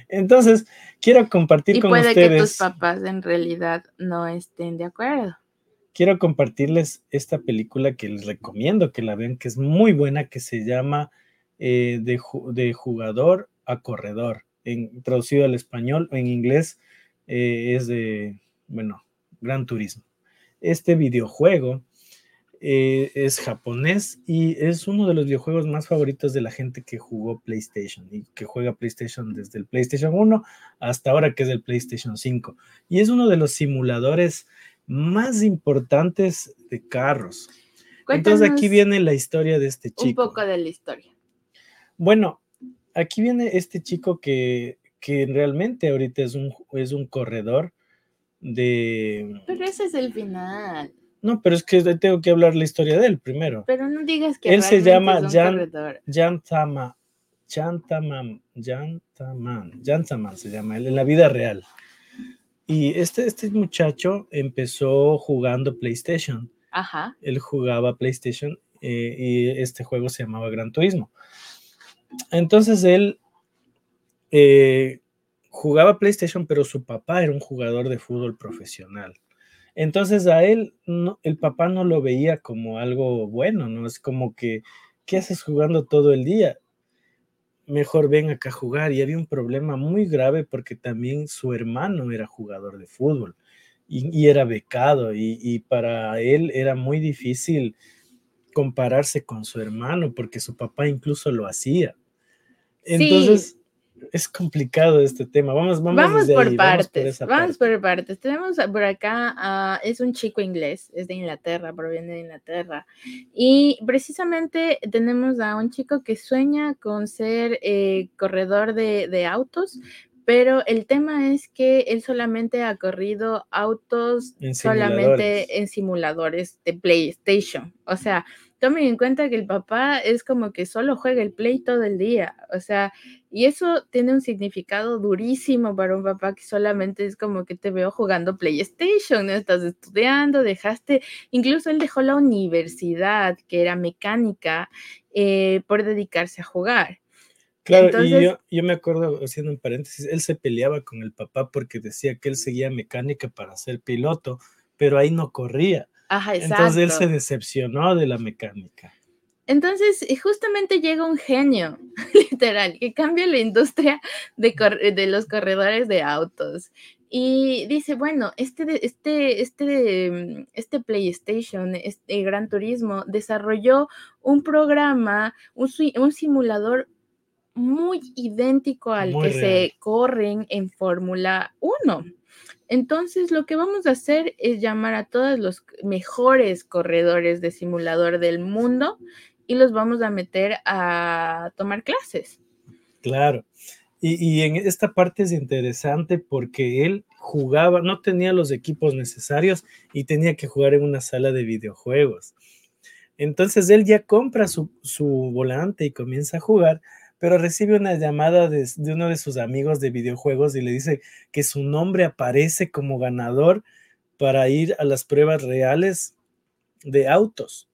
Speaker 2: Entonces, quiero compartir
Speaker 3: Y
Speaker 2: con
Speaker 3: puede que
Speaker 2: ustedes
Speaker 3: tus papás en realidad no estén de acuerdo.
Speaker 2: quiero compartirles esta película que les recomiendo que la vean, que es muy buena, que se llama eh, de, de jugador a corredor, en, traducido al español, en inglés eh, es de, bueno, Gran Turismo. Este videojuego eh, es japonés y es uno de los videojuegos más favoritos de la gente que jugó PlayStation y que juega PlayStation desde el PlayStation 1 hasta ahora que es el PlayStation 5. Y es uno de los simuladores más importantes de carros. Entonces aquí
Speaker 3: Cuéntanos
Speaker 2: viene la historia de este
Speaker 3: un
Speaker 2: chico.
Speaker 3: poco de la historia.
Speaker 2: Bueno, aquí viene este chico que, que realmente ahorita es un, es un corredor de...
Speaker 3: Pero ese es el final.
Speaker 2: No, pero es que tengo que hablar la historia de él primero.
Speaker 3: Pero no digas que
Speaker 2: Él se llama Jan-
Speaker 3: corredor.
Speaker 2: Yantama, Yantaman, Yantaman, Yantaman se llama él en la vida real. Y este, este muchacho empezó jugando PlayStation.
Speaker 3: Ajá.
Speaker 2: Él jugaba PlayStation eh, y este juego se llamaba Gran Turismo. Entonces él eh, jugaba PlayStation, pero su papá era un jugador de fútbol profesional. Entonces a él no- el papá no lo veía como algo bueno, ¿no? Es como que, ¿qué haces jugando todo el día? Mejor ven acá a jugar. Y había un problema muy grave porque también su hermano era jugador de fútbol y, y era becado y, y para él era muy difícil compararse con su hermano porque su papá incluso lo hacía. Entonces, es complicado este tema. Vamos, vamos,
Speaker 3: Vamos
Speaker 2: desde
Speaker 3: por
Speaker 2: ahí, vamos por
Speaker 3: partes, vamos
Speaker 2: parte.
Speaker 3: por partes. Tenemos por acá, ah, es un chico inglés, es de Inglaterra, proviene de Inglaterra. Y precisamente tenemos a un chico que sueña con ser eh, corredor de, de autos, pero el tema es que él solamente ha corrido autos
Speaker 2: En
Speaker 3: solamente en simuladores de PlayStation. O sea, tomen en cuenta que el papá es como que solo juega el Play todo el día. O sea, y eso tiene un significado durísimo para un papá que solamente es como que te veo jugando PlayStation, ¿no? Estás estudiando, dejaste, incluso él dejó la universidad, que era mecánica, eh, por dedicarse a jugar.
Speaker 2: Claro, y yo, yo me acuerdo, haciendo un paréntesis, él se peleaba con el papá porque decía que él seguía mecánica para ser piloto, pero ahí no corría.
Speaker 3: Ajá, exacto.
Speaker 2: Entonces él se decepcionó de la mecánica.
Speaker 3: Entonces, justamente llega un genio, literal, que cambia la industria de, de los corredores de autos. Y dice, bueno, este, este, este, este PlayStation, este Gran Turismo, desarrolló un programa, un, un simulador muy idéntico al que se corren en Fórmula 1. Entonces, lo que vamos a hacer es llamar a todos los mejores corredores de simulador del mundo y los vamos a meter a tomar clases.
Speaker 2: Claro. Y, en esta parte es interesante porque él jugaba, no tenía los equipos necesarios y tenía que jugar en una sala de videojuegos. Entonces él ya compra su, volante y comienza a jugar, pero recibe una llamada de, de, uno de sus amigos de videojuegos y le dice que su nombre aparece como ganador para ir a las pruebas reales de autos.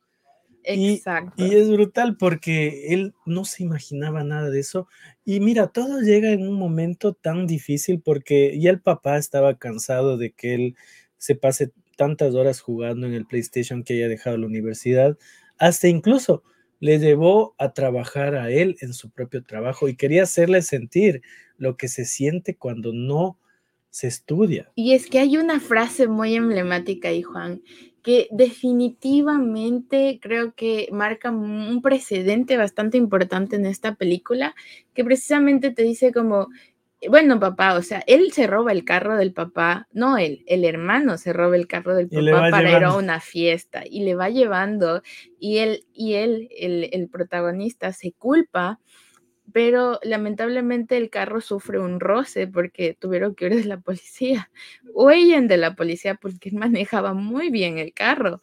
Speaker 2: Y, es brutal porque él no se imaginaba nada de eso. Y mira, todo llega en un momento tan difícil porque ya el papá estaba cansado de que él se pase tantas horas jugando en el PlayStation que haya dejado la universidad. Hasta incluso le llevó a trabajar a él en su propio trabajo y quería hacerle sentir lo que se siente cuando no se estudia.
Speaker 3: Y es que hay una frase muy emblemática ahí, Juan, que definitivamente creo que marca un precedente bastante importante en esta película, que precisamente te dice como, bueno, papá, o sea, él se roba el carro del papá, no él, el hermano se roba el carro del papá para ir a una fiesta y le va llevando y él, y él, el, el protagonista, se culpa pero lamentablemente el carro sufre un roce porque tuvieron que ir de la policía. Huyen de la policía porque manejaba muy bien el carro.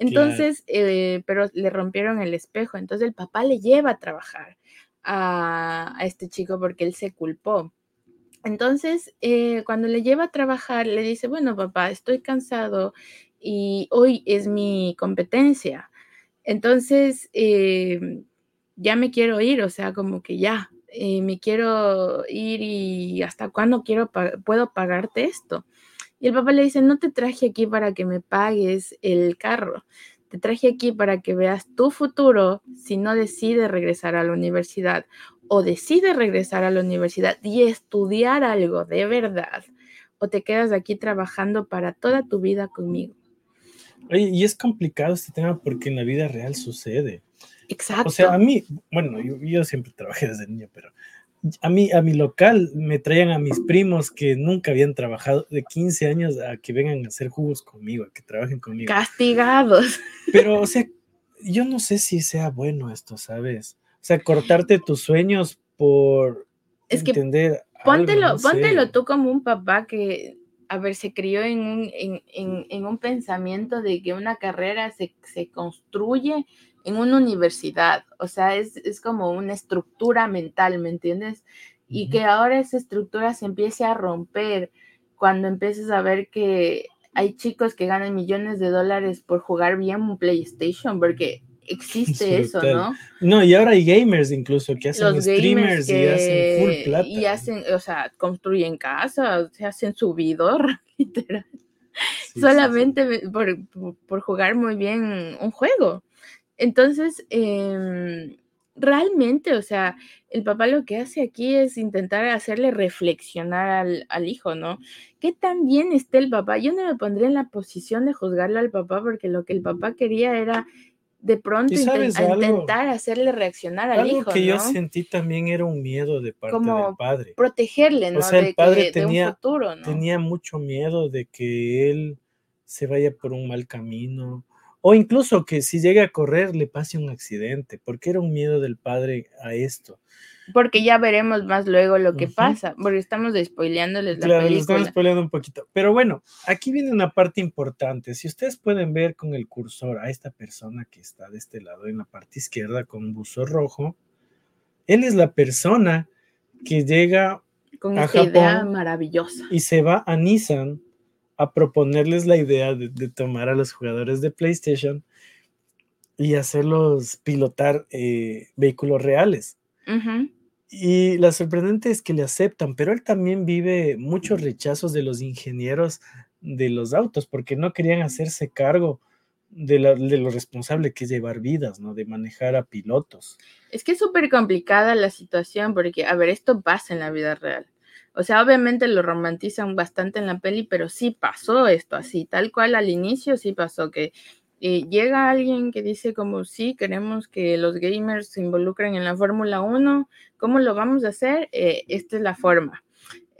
Speaker 3: Entonces, eh, pero le rompieron el espejo. Entonces el papá le lleva a trabajar a, este chico porque él se culpó. Entonces, eh, cuando le lleva a trabajar, le dice, bueno, papá, estoy cansado y hoy es mi competencia. Entonces, eh, ya me quiero ir, o sea, como que ya, eh, me quiero ir y hasta cuándo quiero puedo pagarte esto. Y el papá le dice, no te traje aquí para que me pagues el carro, te traje aquí para que veas tu futuro si no decides regresar a la universidad o decides regresar a la universidad y estudiar algo de verdad o te quedas aquí trabajando para toda tu vida conmigo.
Speaker 2: Y es complicado este tema porque en la vida real sucede.
Speaker 3: Exacto.
Speaker 2: O sea, a mí, bueno, yo, siempre trabajé desde niño, pero a mí, a mi local me traían a mis primos que nunca habían trabajado de 15 años a que vengan a hacer jugos conmigo, a que trabajen conmigo.
Speaker 3: Castigados.
Speaker 2: Pero, o sea, yo no sé si sea bueno esto, ¿sabes? O sea, cortarte tus sueños por es entender.
Speaker 3: Que póntelo, póntelo tú como un papá que, a ver, se crió en un, en, en, en un pensamiento de que una carrera se, se construye en una universidad, o sea, es, como una estructura mental, ¿me entiendes? Y que ahora esa estructura se empiece a romper cuando empieces a ver que hay chicos que ganan millones de dólares por jugar bien un PlayStation, porque existe eso, ¿no?
Speaker 2: No, y ahora hay gamers incluso que hacen streamers y hacen full plata.
Speaker 3: Y hacen, o sea, construyen casas, se hacen subidor, literal. Solamente por, por, jugar muy bien un juego. Entonces, em, realmente, o sea, el papá lo que hace aquí es intentar hacerle reflexionar al, hijo, ¿no? ¿Qué tan bien está el papá? Yo no me pondría en la posición de juzgarle al papá porque lo que el papá quería era de pronto intentar hacerle reaccionar al
Speaker 2: algo
Speaker 3: hijo.
Speaker 2: que yo sentí también era un miedo de parte del padre.
Speaker 3: Protegerle, ¿no?
Speaker 2: O sea, el padre tenía,
Speaker 3: futuro, ¿no?
Speaker 2: tenía mucho miedo de que él se vaya por un mal camino o incluso que si llegue a correr le pase un accidente, porque era un miedo del padre a esto.
Speaker 3: Porque ya veremos más luego lo que pasa, porque estamos despoileándoles la claro, película.
Speaker 2: estamos spoileando un poquito. Pero bueno, aquí viene una parte importante. Si ustedes pueden ver con el cursor a esta persona que está de este lado en la parte izquierda con un buzo rojo, él es la persona que llega
Speaker 3: con esta idea maravillosa
Speaker 2: y se va a Nissan a proponerles la idea de, tomar a los jugadores de PlayStation y hacerlos pilotar eh, vehículos reales. Y la sorprendente es que le aceptan, pero él también vive muchos rechazos de los ingenieros de los autos porque no querían hacerse cargo de, la- de lo responsable que es llevar vidas, ¿no? De manejar a pilotos.
Speaker 3: Es que es súper complicada la situación porque, a ver, esto pasa en la vida real. O sea, obviamente lo romantizan bastante en la peli, pero sí pasó esto así, tal cual al inicio sí pasó que eh, llega alguien que dice como, sí, queremos que los gamers se involucren en la Fórmula 1, ¿cómo lo vamos a hacer? Eh, esta es la forma.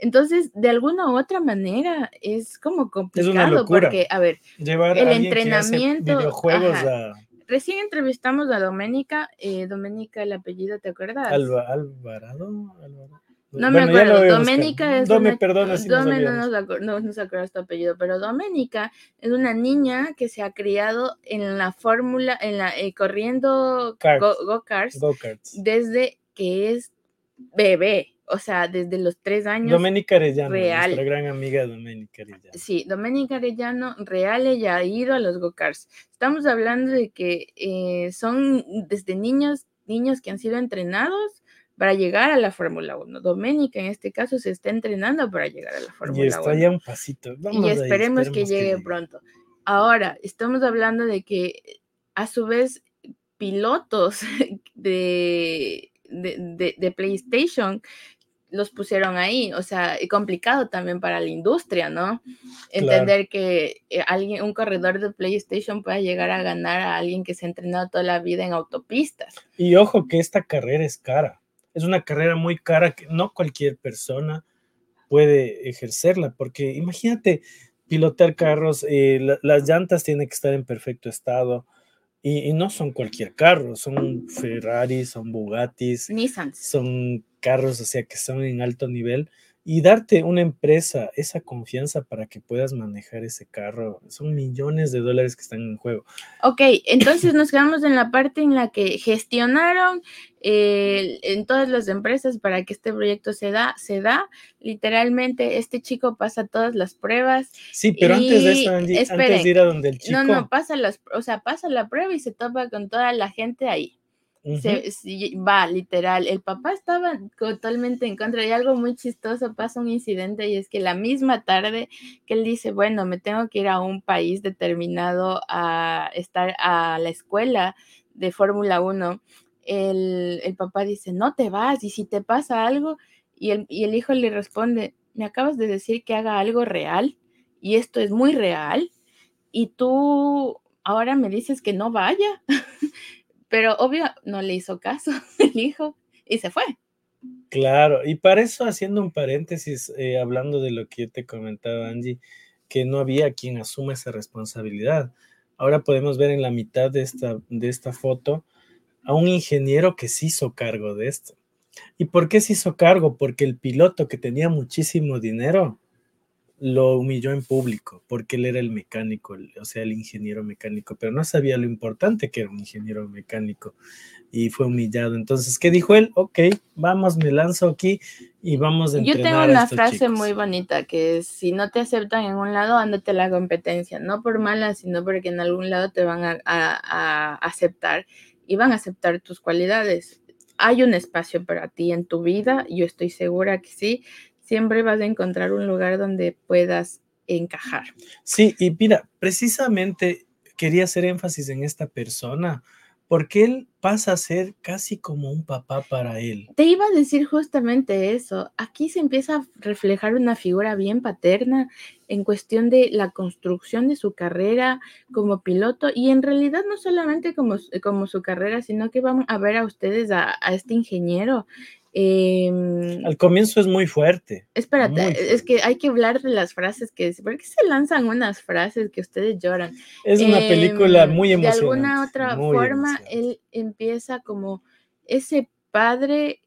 Speaker 3: Entonces, de alguna u otra manera, es como complicado
Speaker 2: locura.
Speaker 3: porque, a ver,
Speaker 2: Llevar
Speaker 3: El
Speaker 2: a
Speaker 3: entrenamiento,
Speaker 2: videojuegos
Speaker 3: ajá.
Speaker 2: a
Speaker 3: recién entrevistamos a Doménica, eh, Doménica el apellido, ¿te acuerdas?
Speaker 2: Alba- Alvarado. Alvarado.
Speaker 3: No me
Speaker 2: Bueno,
Speaker 3: acuerdo. Doménica es
Speaker 2: Dome,
Speaker 3: una-
Speaker 2: perdona si
Speaker 3: Dome no nos, acu- no nos acuerdas tu apellido, pero Doménica es una niña que se ha criado en la fórmula, en la eh, corriendo
Speaker 2: Karts.
Speaker 3: go- go-karts
Speaker 2: Go-karts.
Speaker 3: desde que es bebé, o sea, desde los tres años.
Speaker 2: Doménica Arellano,
Speaker 3: real.
Speaker 2: nuestra gran amiga Doménica Arellano.
Speaker 3: Sí, Doménica Arellano real ella ha ido a los go-karts. Estamos hablando de que eh, son desde niños, niños que han sido entrenados para llegar a la Fórmula 1. Doménica en este caso se está entrenando para llegar a la
Speaker 2: Y
Speaker 3: Fórmula 1.
Speaker 2: está ya un pasito. Vamos
Speaker 3: y
Speaker 2: ahí,
Speaker 3: esperemos, que llegue pronto. Ahora, estamos hablando de que a su vez pilotos de, de, de- de PlayStation los pusieron ahí, o sea, y complicado también para la industria, ¿no? Entender que eh, alguien, un corredor de PlayStation pueda llegar a ganar a alguien que se ha entrenado toda la vida en autopistas.
Speaker 2: Y ojo que esta carrera es cara. Es una carrera muy cara que no cualquier persona puede ejercerla, porque imagínate pilotar carros, eh, la- las llantas tienen que estar en perfecto estado y, y no son cualquier carro, son Ferrari, son Bugattis,
Speaker 3: Nissan.
Speaker 2: son carros, o sea, que son en alto nivel. Y darte una empresa esa confianza para que puedas manejar ese carro, son millones de dólares que están en juego.
Speaker 3: Ok, entonces nos quedamos en la parte en la que gestionaron eh, en todas las empresas para que este proyecto se da, se da. Literalmente, este chico pasa todas las pruebas.
Speaker 2: Sí, pero antes de eso, Angie, antes
Speaker 3: esperen,
Speaker 2: de ir a donde el chico.
Speaker 3: No, no, pasa las, o sea, pasa la prueba y se topa con toda la gente ahí.
Speaker 2: Ujú.
Speaker 3: Se, sí, va, literal. El papá estaba totalmente en contra y algo muy chistoso pasa un incidente y es que la misma tarde que él dice, bueno, me tengo que ir a un país determinado a estar a la escuela de Fórmula 1, el, el papá dice, no te vas y si te pasa algo y el, y el hijo le responde, me acabas de decir que haga algo real y esto es muy real y tú ahora me dices que no vaya. Pero obvio no le hizo caso el hijo y se fue.
Speaker 2: Claro, y para eso, haciendo un paréntesis, eh, hablando de lo que yo te comentaba, Angie, que no había quien asuma esa responsabilidad. Ahora podemos ver en la mitad de esta, de esta foto a un ingeniero que se hizo cargo de esto. ¿Y por qué se hizo cargo? Porque el piloto que tenía muchísimo dinero lo humilló en público, porque él era el mecánico, o sea, el ingeniero mecánico, pero no sabía lo importante que era un ingeniero mecánico y fue humillado. Entonces, ¿qué dijo él? Ok, vamos, me lanzo aquí y vamos a
Speaker 3: Yo
Speaker 2: entrenar
Speaker 3: tengo
Speaker 2: a
Speaker 3: una
Speaker 2: estos
Speaker 3: frase
Speaker 2: chicos".
Speaker 3: muy bonita que es, si no te aceptan en un lado, ándate a la competencia, no por mala, sino porque en algún lado te van a, a- a aceptar y van a aceptar tus cualidades. Hay un espacio para ti en tu vida, yo estoy segura que sí, siempre vas a encontrar un lugar donde puedas encajar.
Speaker 2: Sí, y mira, precisamente quería hacer énfasis en esta persona, porque él pasa a ser casi como un papá para él.
Speaker 3: Te iba a decir justamente eso. Aquí se empieza a reflejar una figura bien paterna en cuestión de la construcción de su carrera como piloto y en realidad no solamente como, su- como su carrera, sino que van a ver a ustedes a, a este ingeniero. Em,
Speaker 2: Al comienzo es muy fuerte.
Speaker 3: espérate,
Speaker 2: muy
Speaker 3: es que hay que hablar de las frases que... ¿Por qué se lanzan unas frases que ustedes lloran?
Speaker 2: Es una película
Speaker 3: Em,
Speaker 2: muy
Speaker 3: De
Speaker 2: emocionante.
Speaker 3: alguna otra forma, él empieza como ese padre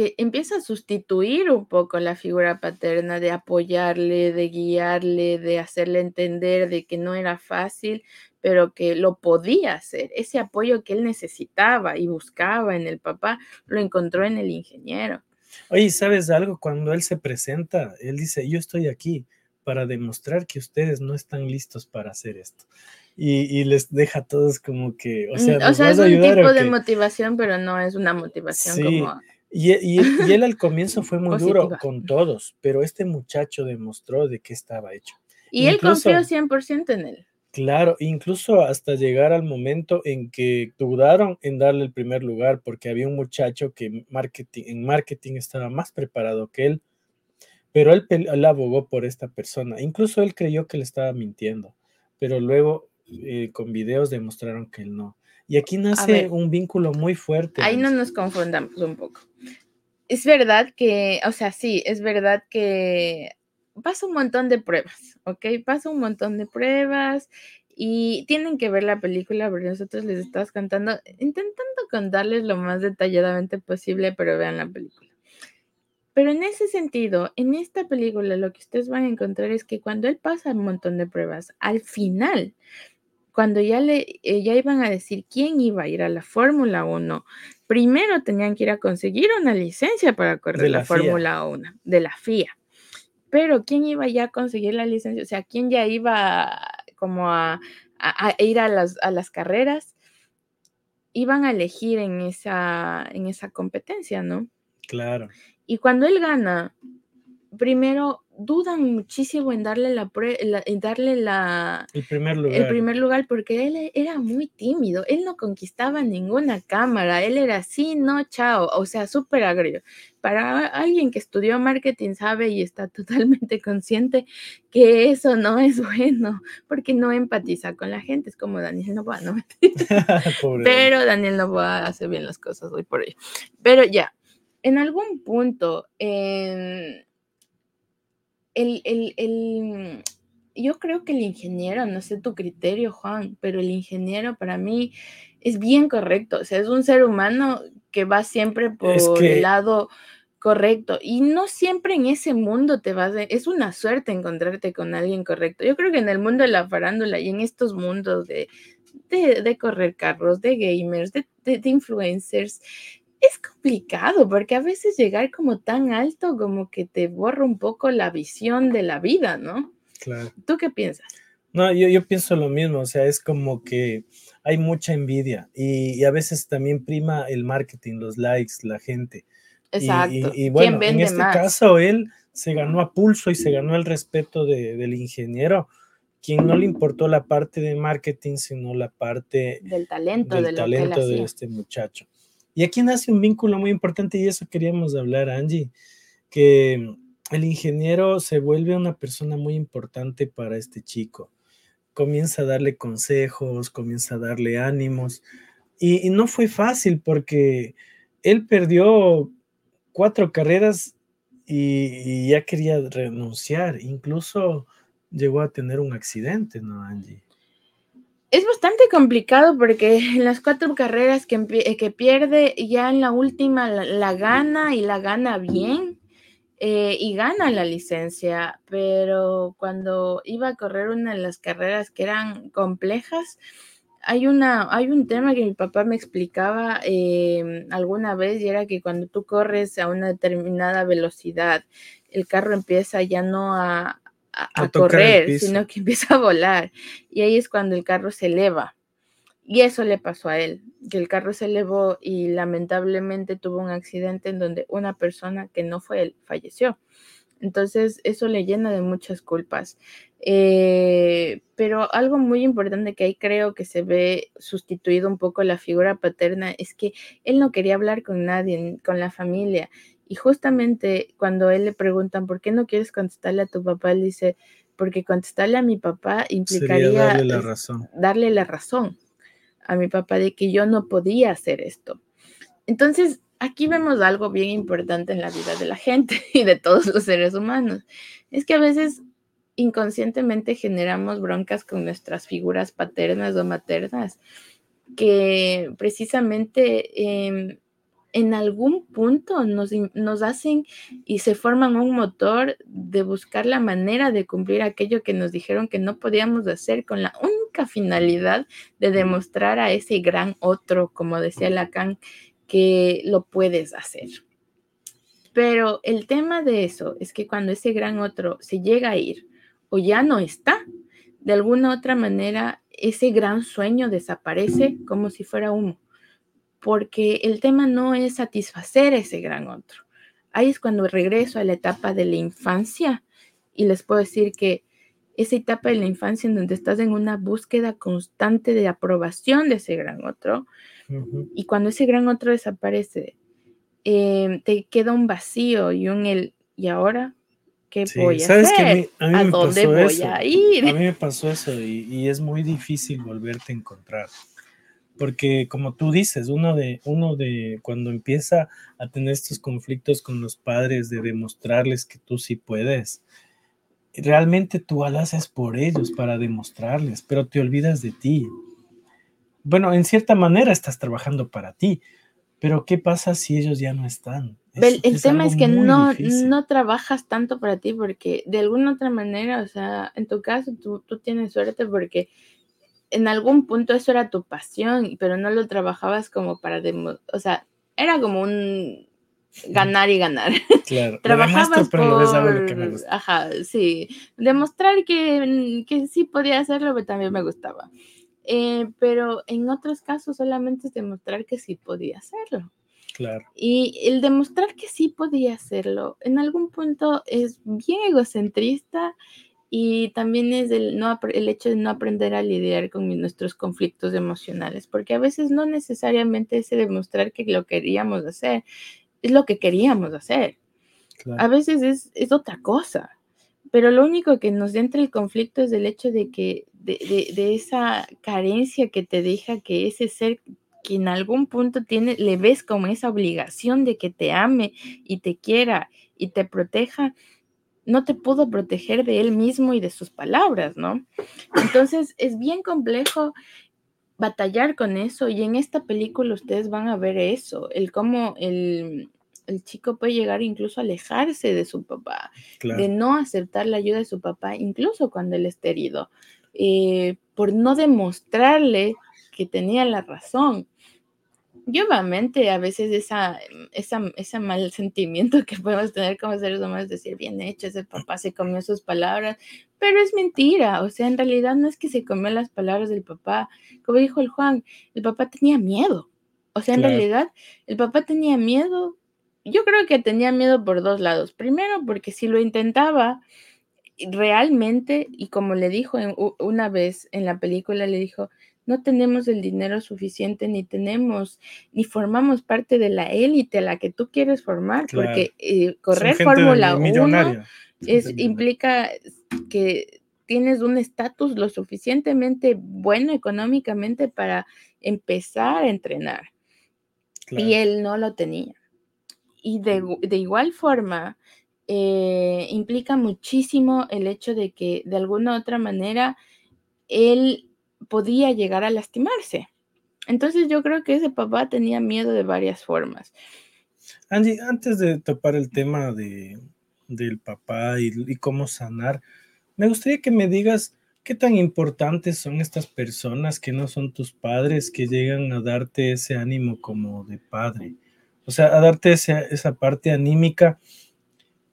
Speaker 3: que empieza a sustituir un poco la figura paterna, de apoyarle, de guiarle, de hacerle entender de que no era fácil, pero que lo podía hacer. Ese apoyo que él necesitaba y buscaba en el papá, lo encontró en el ingeniero.
Speaker 2: Oye, ¿sabes algo? Cuando él se presenta, él dice, yo estoy aquí para demostrar que ustedes no están listos para hacer esto. Y, y les deja a todos como que, o sea,
Speaker 3: Mm,
Speaker 2: ¿nos
Speaker 3: es
Speaker 2: vas a
Speaker 3: un tipo
Speaker 2: o
Speaker 3: de
Speaker 2: qué?".
Speaker 3: motivación, pero no es una motivación
Speaker 2: Sí,
Speaker 3: como...
Speaker 2: Y, y- y él al comienzo fue muy duro con todos, pero este muchacho demostró de qué estaba hecho.
Speaker 3: Y él confió 100% en él.
Speaker 2: Claro, incluso hasta llegar al momento en que dudaron en darle el primer lugar porque había un muchacho que marketing, en marketing estaba más preparado que él, pero él, él abogó por esta persona. Incluso él creyó que le estaba mintiendo, pero luego eh, con videos demostraron que él no. Y aquí nace un vínculo muy fuerte.
Speaker 3: Ahí no nos confundamos un poco. Es verdad que, o sea, sí, es verdad que pasa un montón de pruebas, ¿ok? Pasa un montón de pruebas y tienen que ver la película porque nosotros les estamos cantando, intentando contarles lo más detalladamente posible, pero vean la película. Pero en ese sentido, en esta película lo que ustedes van a encontrar es que cuando él pasa un montón de pruebas, al final, cuando ya le eh, ya iban a decir quién iba a ir a la Fórmula 1, primero tenían que ir a conseguir una licencia para correr la, la Fórmula 1 de la FIA pero ¿quién iba ya a conseguir la licencia? O sea, ¿quién ya iba como a, ir a las, a las, carreras? Iban a elegir en esa, en esa competencia, ¿no?
Speaker 2: Claro.
Speaker 3: Y cuando él gana, primero dudan muchísimo en darle la, en darle la
Speaker 2: el primer lugar.
Speaker 3: El primer lugar porque él era muy tímido, él no conquistaba ninguna cámara, él era así, no, chao, o sea, súper agrio. Para alguien que estudió marketing sabe y está totalmente consciente que eso no es bueno, porque no empatiza con la gente, es como Daniel Novoa, ¿no? Pero Daniel Novoa hace bien las cosas hoy por hoy. Pero ya, en algún punto, en el, yo creo que el ingeniero, no sé tu criterio, Juan, pero el ingeniero para mí es bien correcto. O sea, es un ser humano que va siempre por el lado correcto. Y no siempre en ese mundo te vas a... Es una suerte encontrarte con alguien correcto. Yo creo que en el mundo de la farándula y en estos mundos de, de, correr carros, de gamers, de, de influencers, es complicado porque a veces llegar como tan alto como que te borra un poco la visión de la vida, ¿no?
Speaker 2: Claro.
Speaker 3: ¿Tú qué piensas?
Speaker 2: No, yo, yo pienso lo mismo, o sea, es como que hay mucha envidia y, a veces también prima el marketing, los likes, la gente.
Speaker 3: Exacto.
Speaker 2: Y, bueno, en este caso él se ganó a pulso y se ganó el respeto del ingeniero, quien no le importó la parte de marketing, sino la parte
Speaker 3: del talento,
Speaker 2: del talento de este muchacho. Y aquí nace un vínculo muy importante y eso queríamos hablar, Angie, que el ingeniero se vuelve una persona muy importante para este chico. Comienza a darle consejos, comienza a darle ánimos. Y, no fue fácil porque él perdió cuatro carreras y, ya quería renunciar. Incluso llegó a tener un accidente, ¿no, Angie?
Speaker 3: Es bastante complicado porque en las cuatro carreras que, eh, que pierde, ya en la última la, gana y la gana bien eh, y gana la licencia, pero cuando iba a correr una de las carreras que eran complejas, hay, una, hay un tema que mi papá me explicaba em, alguna vez y era que cuando tú corres a una determinada velocidad, el carro empieza ya no a, a, correr, sino que empieza a volar. Y ahí es cuando el carro se eleva. Y eso le pasó a él, que el carro se elevó y lamentablemente tuvo un accidente en donde una persona que no fue él falleció. Entonces, eso le llena de muchas culpas. Eh, pero algo muy importante que ahí creo que se ve sustituido un poco la figura paterna es que él no quería hablar con nadie, con la familia. Y justamente cuando él le preguntan, ¿por qué no quieres contestarle a tu papá? Él dice, porque contestarle a mi papá implicaría
Speaker 2: darle la, razón.
Speaker 3: darle la razón a mi papá de que yo no podía hacer esto. Entonces, aquí vemos algo bien importante en la vida de la gente y de todos los seres humanos. Es que a veces inconscientemente generamos broncas con nuestras figuras paternas o maternas que precisamente em, en algún punto nos, hacen y se forman un motor de buscar la manera de cumplir aquello que nos dijeron que no podíamos hacer con la única finalidad de demostrar a ese gran otro, como decía Lacan, que lo puedes hacer. Pero el tema de eso es que cuando ese gran otro se llega a ir o ya no está, de alguna otra manera ese gran sueño desaparece como si fuera humo porque el tema no es satisfacer ese gran otro. Ahí es cuando regreso a la etapa de la infancia y les puedo decir que esa etapa de la infancia en donde estás en una búsqueda constante de aprobación de ese gran otro. Y cuando ese gran otro desaparece, em, te queda un vacío y un el, ¿y ahora? ¿Qué voy a hacer? a, dónde voy a ir?
Speaker 2: A mí me pasó eso y, y es muy difícil volverte a encontrar porque como tú dices, uno de, uno de cuando empieza a tener estos conflictos con los padres de demostrarles que tú sí puedes, realmente tú haces por ellos para demostrarles, pero te olvidas de ti. Bueno, en cierta manera estás trabajando para ti, pero ¿qué pasa si ellos ya no están?
Speaker 3: el, tema es que no, no trabajas tanto para ti porque de alguna otra manera, o sea, en tu caso tú, tú tienes suerte porque en algún punto eso era tu pasión, pero no lo trabajabas como para, o sea, era como un ganar y ganar.
Speaker 2: Claro, trabajabas por, que me gusta.
Speaker 3: Ajá, sí, demostrar que, que sí podía hacerlo, pero también me gustaba. Eh, pero en otros casos solamente es demostrar que sí podía hacerlo.
Speaker 2: Claro.
Speaker 3: Y el demostrar que sí podía hacerlo, en algún punto es bien egocentrista y también es el, no, el hecho de no aprender a lidiar con nuestros conflictos emocionales, porque a veces no necesariamente es demostrar que lo queríamos hacer, es lo que queríamos hacer. A veces es, es, otra cosa, pero lo único que nos entra el conflicto es el hecho de que, de, de, de esa carencia que te deja que ese ser que en algún punto tiene, le ves como esa obligación de que te ame y te quiera y te proteja, no te pudo proteger de él mismo y de sus palabras, ¿no? Entonces es bien complejo batallar con eso y en esta película ustedes van a ver eso, el cómo el, chico puede llegar incluso a alejarse de su papá, de no aceptar la ayuda de su papá, incluso cuando él está herido, eh, por no demostrarle que tenía la razón. Y obviamente a veces esa, esa, ese mal sentimiento que podemos tener como seres humanos, decir, bien hecho, ese papá se comió sus palabras, pero es mentira, o sea, en realidad no es que se comió las palabras del papá, como dijo el Juan, el papá tenía miedo, o sea, en realidad el papá tenía miedo, yo creo que tenía miedo por dos lados, primero porque si lo intentaba realmente, y como le dijo una vez en la película, le dijo, no tenemos el dinero suficiente, ni tenemos, ni formamos parte de la élite a la que tú quieres formar, porque eh, correr Fórmula 1 es, implica que tienes un estatus lo suficientemente bueno económicamente para empezar a entrenar. Y él no lo tenía. Y de, igual forma, eh, implica muchísimo el hecho de que de alguna u otra manera él podía llegar a lastimarse. Entonces yo creo que ese papá tenía miedo de varias formas.
Speaker 2: Angie, antes de topar el tema de, del papá y, cómo sanar, me gustaría que me digas qué tan importantes son estas personas que no son tus padres, que llegan a darte ese ánimo como de padre. O sea, a darte esa, esa parte anímica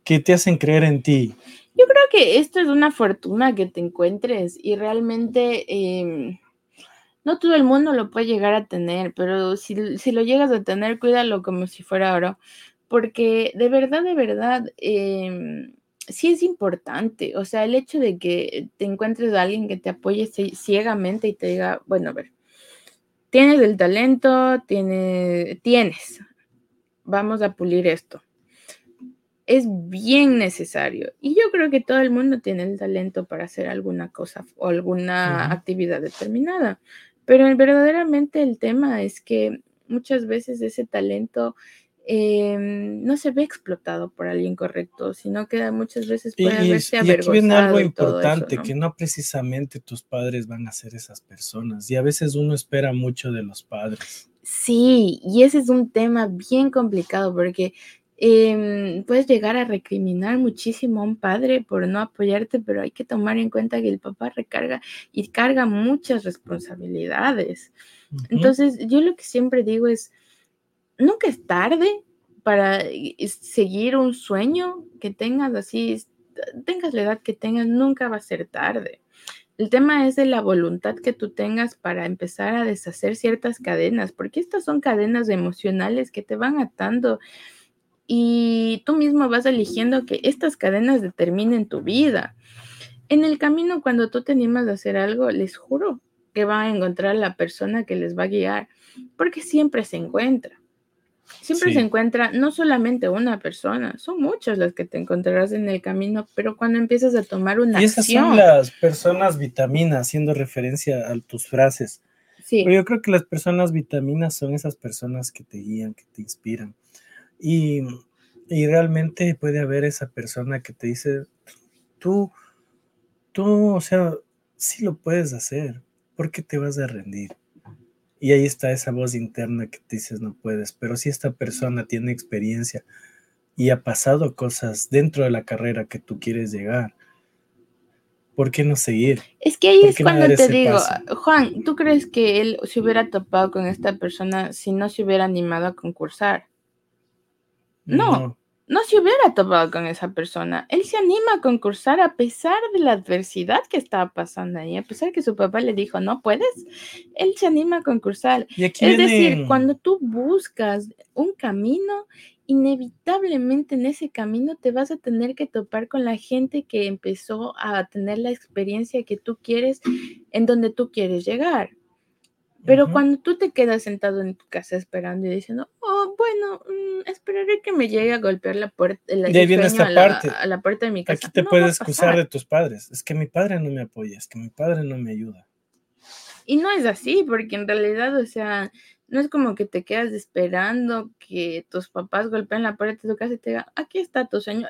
Speaker 2: que te hacen creer en ti,
Speaker 3: yo creo que esto es una fortuna que te encuentres y realmente em, no todo el mundo lo puede llegar a tener, pero si, lo llegas a tener, cuídalo como si fuera oro, porque de verdad, de verdad, em, sí es importante. O sea, el hecho de que te encuentres a alguien que te apoye ciegamente y te diga, bueno, a ver, tienes el talento, tienes, tienes, vamos a pulir esto es bien necesario. Y yo creo que todo el mundo tiene el talento para hacer alguna cosa o alguna actividad determinada. Pero verdaderamente el tema es que muchas veces ese talento em, no se ve explotado por alguien correcto, sino que muchas veces puede
Speaker 2: y, verse y aquí viene algo importante, que no precisamente tus padres van a ser esas personas, y a veces uno espera mucho de los padres.
Speaker 3: Sí, y ese es un tema bien complicado porque Em, puedes llegar a recriminar muchísimo a un padre por no apoyarte, pero hay que tomar en cuenta que el papá recarga y carga muchas responsabilidades. Entonces, yo lo que siempre digo es, nunca es tarde para seguir un sueño que tengas así, tengas la edad que tengas, nunca va a ser tarde. El tema es de la voluntad que tú tengas para empezar a deshacer ciertas cadenas, porque estas son cadenas emocionales que te van atando y tú mismo vas eligiendo que estas cadenas determinen tu vida. En el camino, cuando tú te animas a hacer algo, les juro que van a encontrar la persona que les va a guiar, porque siempre se encuentra. Siempre se encuentra no solamente una persona, son muchas las que te encontrarás en el camino, pero cuando empiezas a tomar una
Speaker 2: y esas son las personas vitaminas, haciendo referencia a tus frases. Sí. Pero yo creo que las personas vitaminas son esas personas que te guían, que te inspiran. Y, y realmente puede haber esa persona que te dice, tú, tú, o sea, sí lo puedes hacer, ¿por qué te vas a rendir? Y ahí está esa voz interna que te dices no puedes, pero si esta persona tiene experiencia y ha pasado cosas dentro de la carrera que tú quieres llegar, ¿por qué no seguir?
Speaker 3: Es que ahí es cuando te digo, Juan, ¿tú crees que él se hubiera topado con esta persona si no se hubiera animado a concursar? No no se hubiera topado con esa persona. Él se anima a concursar a pesar de la adversidad que estaba pasando ahí, a pesar que su papá le dijo, no puedes, él se anima a concursar. es decir, cuando tú buscas un camino, inevitablemente en ese camino te vas a tener que topar con la gente que empezó a tener la experiencia que tú quieres en donde tú quieres llegar. Pero cuando tú te quedas sentado en tu casa esperando y diciendo, oh, bueno, mm, esperaré que me llegue a golpear la puerta, la,
Speaker 2: de viene esta
Speaker 3: a,
Speaker 2: parte.
Speaker 3: La, a la puerta de mi casa.
Speaker 2: Aquí te puedes excusar de tus padres. Es que mi padre no me apoya, es que mi padre no me ayuda.
Speaker 3: Y no es así, porque en realidad, o sea, no es como que te quedas esperando que tus papás golpeen la puerta de tu casa y te digan, aquí está tu sueño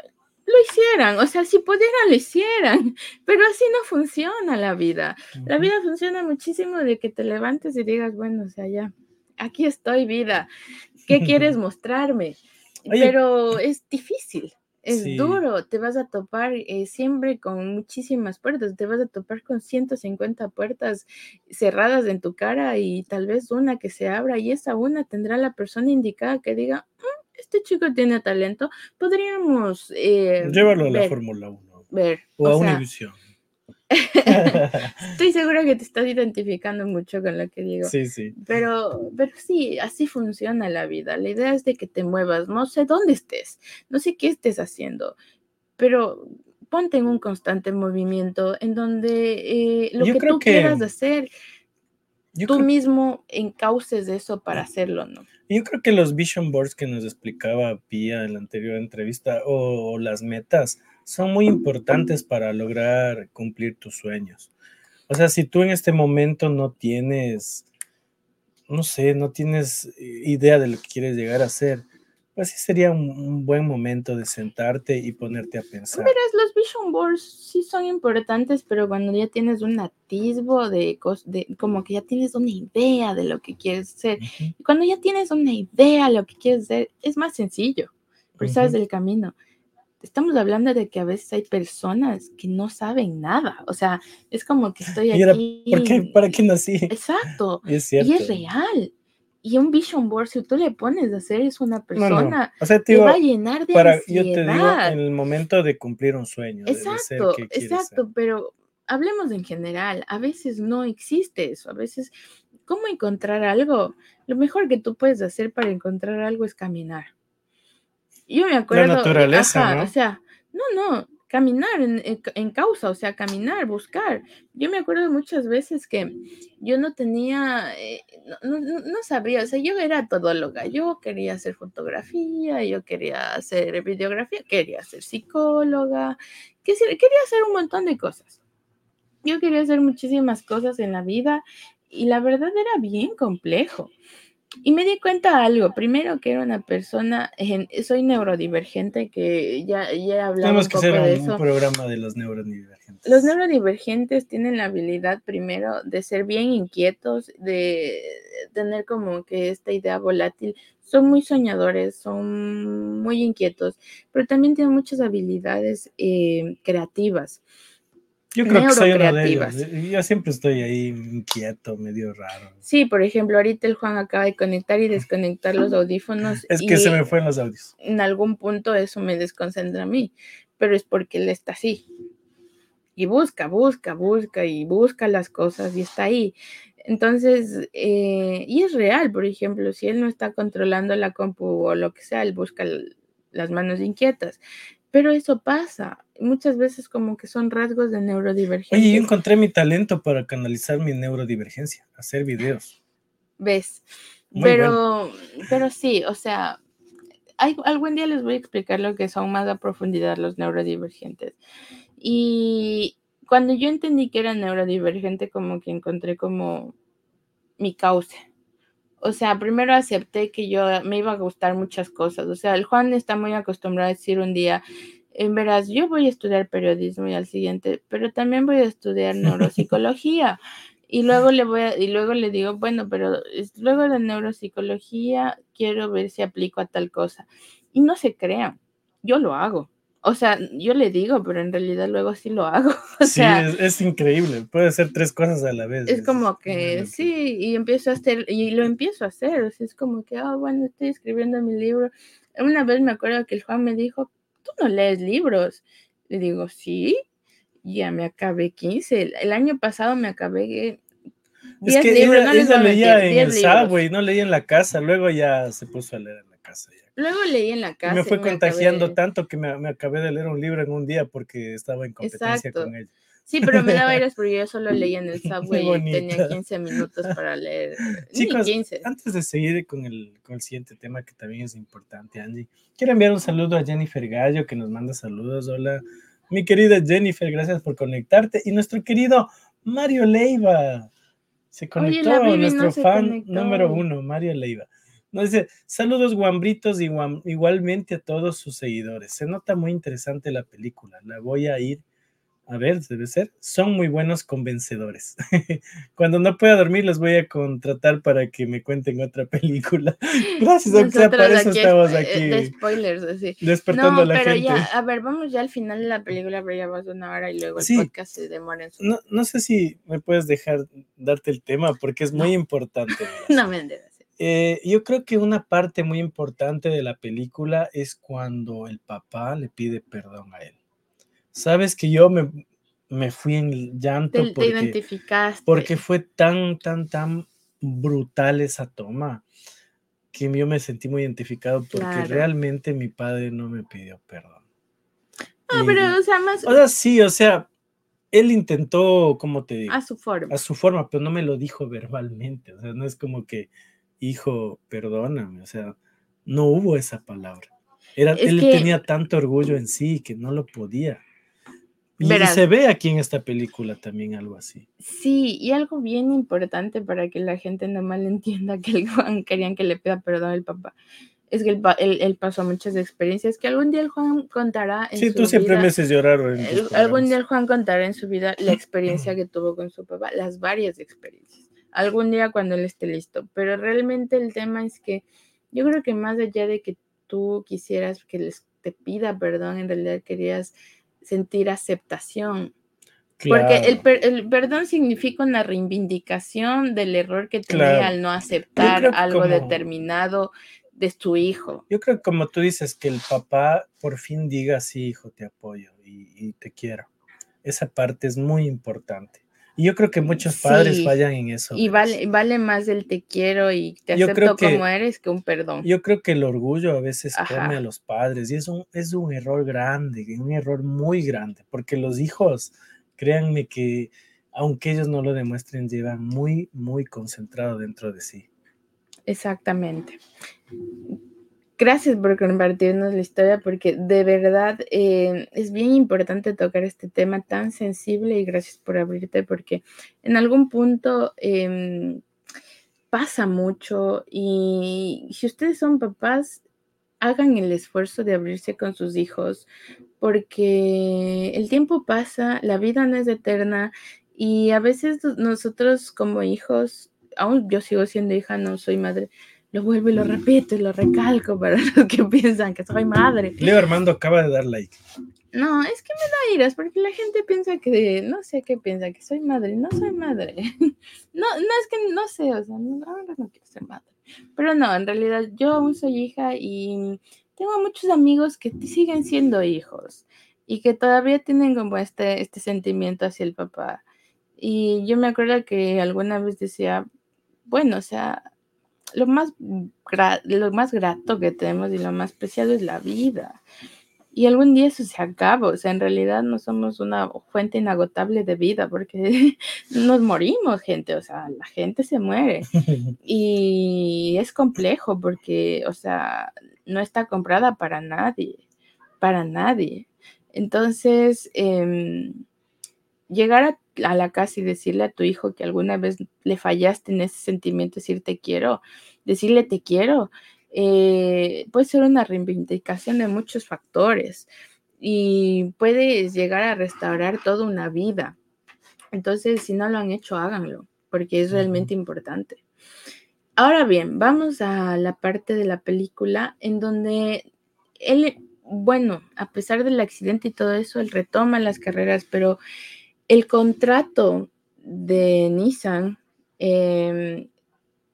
Speaker 3: lo hicieran, o sea, si pudieran, lo hicieran, pero así no funciona la vida. La vida funciona muchísimo de que te levantes y digas, bueno, o sea, ya, aquí estoy, vida, ¿qué quieres mostrarme? pero es difícil. Es duro, te vas a topar eh, siempre con muchísimas puertas, te vas a topar con 150 puertas cerradas en tu cara y tal vez una que se abra y esa una tendrá la persona indicada que diga, mm, este chico tiene talento, podríamos... Eh,
Speaker 2: Llevarlo a la Fórmula 1.
Speaker 3: Ver.
Speaker 2: O, a Univision.
Speaker 3: Estoy segura que te estás identificando mucho con lo que digo.
Speaker 2: Sí, sí.
Speaker 3: Pero, pero sí, así funciona la vida. La idea es de que te muevas. No sé dónde estés, no sé qué estés haciendo, pero ponte en un constante movimiento en donde eh, lo que tú quieras hacer, tú mismo encauces eso para hacerlo, ¿no?
Speaker 2: Yo creo que los vision boards que nos explicaba Pia en la anterior entrevista o las metas son muy importantes para lograr cumplir tus sueños. O sea, si tú en este momento no tienes, no sé, no tienes idea de lo que quieres llegar a hacer, pues sí sería un, buen momento de sentarte y ponerte a pensar.
Speaker 3: Verás, los vision boards sí son importantes, pero cuando ya tienes un atisbo de, de como que ya tienes una idea de lo que quieres hacer, y cuando ya tienes una idea de lo que quieres hacer, es más sencillo, pero sabes el camino. Estamos hablando de que a veces hay personas que no saben nada, o sea, es como que estoy aquí.
Speaker 2: ¿Por qué, ¿Para qué nací?
Speaker 3: Exacto. Y es, y es real. Y un vision board, si tú le pones a hacer, es una persona que va a llenar de para, Yo te digo,
Speaker 2: en el momento de cumplir un sueño.
Speaker 3: Exacto, exacto, pero hablemos en general. A veces no existe eso. A veces, ¿cómo encontrar algo? Lo mejor que tú puedes hacer para encontrar algo es caminar. Yo me acuerdo.
Speaker 2: La naturaleza, ¿no?
Speaker 3: O sea, no, no caminar en, causa, o sea, caminar, buscar. Yo me acuerdo muchas veces que yo no tenía, eh, no, no, sabía, o sea, yo era todóloga, yo quería hacer fotografía, yo quería hacer videografía, quería ser psicóloga, quería hacer un montón de cosas. Yo quería hacer muchísimas cosas en la vida y la verdad era bien complejo. Y me di cuenta algo, primero que era una persona, soy neurodivergente, que ya, ya he hablado
Speaker 2: Tenemos que hacer un, programa de los neurodivergentes.
Speaker 3: Los neurodivergentes tienen la habilidad primero de ser bien inquietos, de tener como que esta idea volátil. Son muy soñadores, son muy inquietos, pero también tienen muchas habilidades eh, creativas.
Speaker 2: Yo creo que soy uno de ellos. Yo siempre estoy ahí inquieto, medio raro.
Speaker 3: Sí, por ejemplo, ahorita el Juan acaba de conectar y desconectar los audífonos.
Speaker 2: Es que se me fueron los audios.
Speaker 3: En algún punto eso me desconcentra a mí, pero es porque él está así. Y busca, busca, busca y busca las cosas y está ahí. Entonces, eh, y es real, por ejemplo, si él no está controlando la compu o lo que sea, él busca las manos inquietas. Pero eso pasa. Muchas veces como que son rasgos de neurodivergencia.
Speaker 2: Oye, yo encontré mi talento para canalizar mi neurodivergencia, hacer videos.
Speaker 3: ¿Ves? pero, pero sí, o sea, hay, algún día les voy a explicar lo que son más a profundidad los neurodivergentes. Y cuando yo entendí que era neurodivergente, como que encontré como mi causa. O sea, primero acepté que yo me iba a gustar muchas cosas. O sea, el Juan está muy acostumbrado a decir un día, en veras, yo voy a estudiar periodismo y al siguiente, pero también voy a estudiar neuropsicología. Y luego le voy a, y luego le digo, bueno, pero luego de neuropsicología quiero ver si aplico a tal cosa. Y no se crean, yo lo hago. O sea, yo le digo, pero en realidad luego sí lo hago. O
Speaker 2: sí, es, increíble. Puede hacer tres cosas a la vez.
Speaker 3: Es, como que sí, y empiezo a hacer, y lo empiezo a hacer. O sea, es como que, oh, bueno, estoy escribiendo mi libro. Una vez me acuerdo que el Juan me dijo, tú no lees libros. Le digo, sí, ya me acabé 15. El, año pasado me acabé
Speaker 2: es que libros, ella, no leía en el subway, no leía en la casa, luego ya se puso a leer en la casa.
Speaker 3: Luego leí en la casa.
Speaker 2: me fue contagiando tanto que me, acabé de leer un libro en un día porque estaba en competencia con ella.
Speaker 3: Sí, pero me daba aires porque yo solo leía en el subway y tenía 15 minutos para leer.
Speaker 2: Chicos, 15. antes de seguir con el, con el siguiente tema que también es importante, Angie, quiero enviar un saludo a Jennifer Gallo que nos manda saludos. Hola, mi querida Jennifer, gracias por conectarte. Y nuestro querido Mario Leiva. Se conectó nuestro fan número uno, Mario Leiva. Nos dice, saludos guambritos y igualmente a todos sus seguidores. Se nota muy interesante la película. La voy a ir a ver, debe ser, son muy buenos convencedores. Cuando no pueda dormir, los voy a contratar para que me cuenten otra película. Gracias, Oxla, para eso estamos
Speaker 3: eh,
Speaker 2: aquí.
Speaker 3: De spoilers, así.
Speaker 2: Despertando a la
Speaker 3: pero
Speaker 2: gente.
Speaker 3: Ya, a ver, vamos ya al final de la película, pero ya vas una hora y luego el podcast se demora en su...
Speaker 2: no, no, sé si me puedes dejar darte el tema, porque es muy importante.
Speaker 3: no me entiendes.
Speaker 2: Eh, yo creo que una parte muy importante de la película es cuando el papá le pide perdón a él. Sabes que yo me, me fui en llanto
Speaker 3: te, porque, identificaste.
Speaker 2: porque fue tan, tan, tan brutal esa toma que yo me sentí muy identificado porque realmente mi padre no me pidió perdón.
Speaker 3: No, pero o sea, más...
Speaker 2: O sea, sí, o sea, él intentó, como te digo?
Speaker 3: A su forma.
Speaker 2: A su forma, pero no me lo dijo verbalmente. O sea, no es como que, hijo, perdóname. O sea, no hubo esa palabra. Era, él tenía tanto orgullo en sí que no lo podía. Y se ve aquí en esta película también algo así.
Speaker 3: Sí, y algo bien importante para que la gente no entienda que el Juan querían que le pida perdón al papá. Es que él, pasó muchas experiencias que algún día el Juan contará
Speaker 2: en sí, tú siempre me haces llorar.
Speaker 3: algún día el Juan contará en su vida la experiencia que tuvo con su papá, las varias experiencias. Algún día cuando él esté listo. Pero realmente el tema es que yo creo que más allá de que tú quisieras que les te pida perdón, en realidad querías sentir aceptación. Porque el, el, perdón significa una reivindicación del error que tenía al no aceptar algo determinado de su hijo.
Speaker 2: Yo creo que como tú dices, que el papá por fin diga, sí, hijo, te apoyo y, te quiero. Esa parte es muy importante. Y yo creo que muchos padres fallan en eso.
Speaker 3: Y vale, vale más el te quiero y te acepto como eres que un perdón.
Speaker 2: Yo creo que el orgullo a veces come a los padres y es un, es un error grande, un error muy grande, porque los hijos, créanme que aunque ellos no lo demuestren, llevan muy, muy concentrado dentro de sí.
Speaker 3: Exactamente. Gracias por compartirnos la historia porque de verdad eh, es bien importante tocar este tema tan sensible y gracias por abrirte porque en algún punto em, pasa mucho y si ustedes son papás, hagan el esfuerzo de abrirse con sus hijos porque el tiempo pasa, la vida no es eterna y a veces nosotros como hijos, aún yo sigo siendo hija, no soy madre, lo vuelvo y lo repito y lo recalco para los que piensan que soy madre.
Speaker 2: Leo Armando acaba de dar like.
Speaker 3: No, es que me da iras porque la gente piensa que, no sé qué piensa, que soy madre. No soy madre. No, no es que no sé, o sea, no, no quiero ser madre. Pero no, en realidad yo aún soy hija y tengo muchos amigos que siguen siendo hijos y que todavía tienen como este, este sentimiento hacia el papá. Y yo me acuerdo que alguna vez decía, bueno, o sea, lo más, lo más grato que tenemos y lo más preciado es la vida. y algún día eso se acaba, o sea, en realidad no somos una fuente inagotable de vida porque nos morimos, gente, o sea, la gente se muere. Y es complejo porque, o sea, no está comprada para nadie, para nadie. Entonces, em, llegar a, a, la casa y decirle a tu hijo que alguna vez le fallaste en ese sentimiento, decir te quiero, decirle te quiero, eh, puede ser una reivindicación de muchos factores y puedes llegar a restaurar toda una vida. Entonces, si no lo han hecho, háganlo, porque es realmente importante. Ahora bien, vamos a la parte de la película en donde él, bueno, a pesar del accidente y todo eso, él retoma las carreras, pero el contrato de Nissan eh,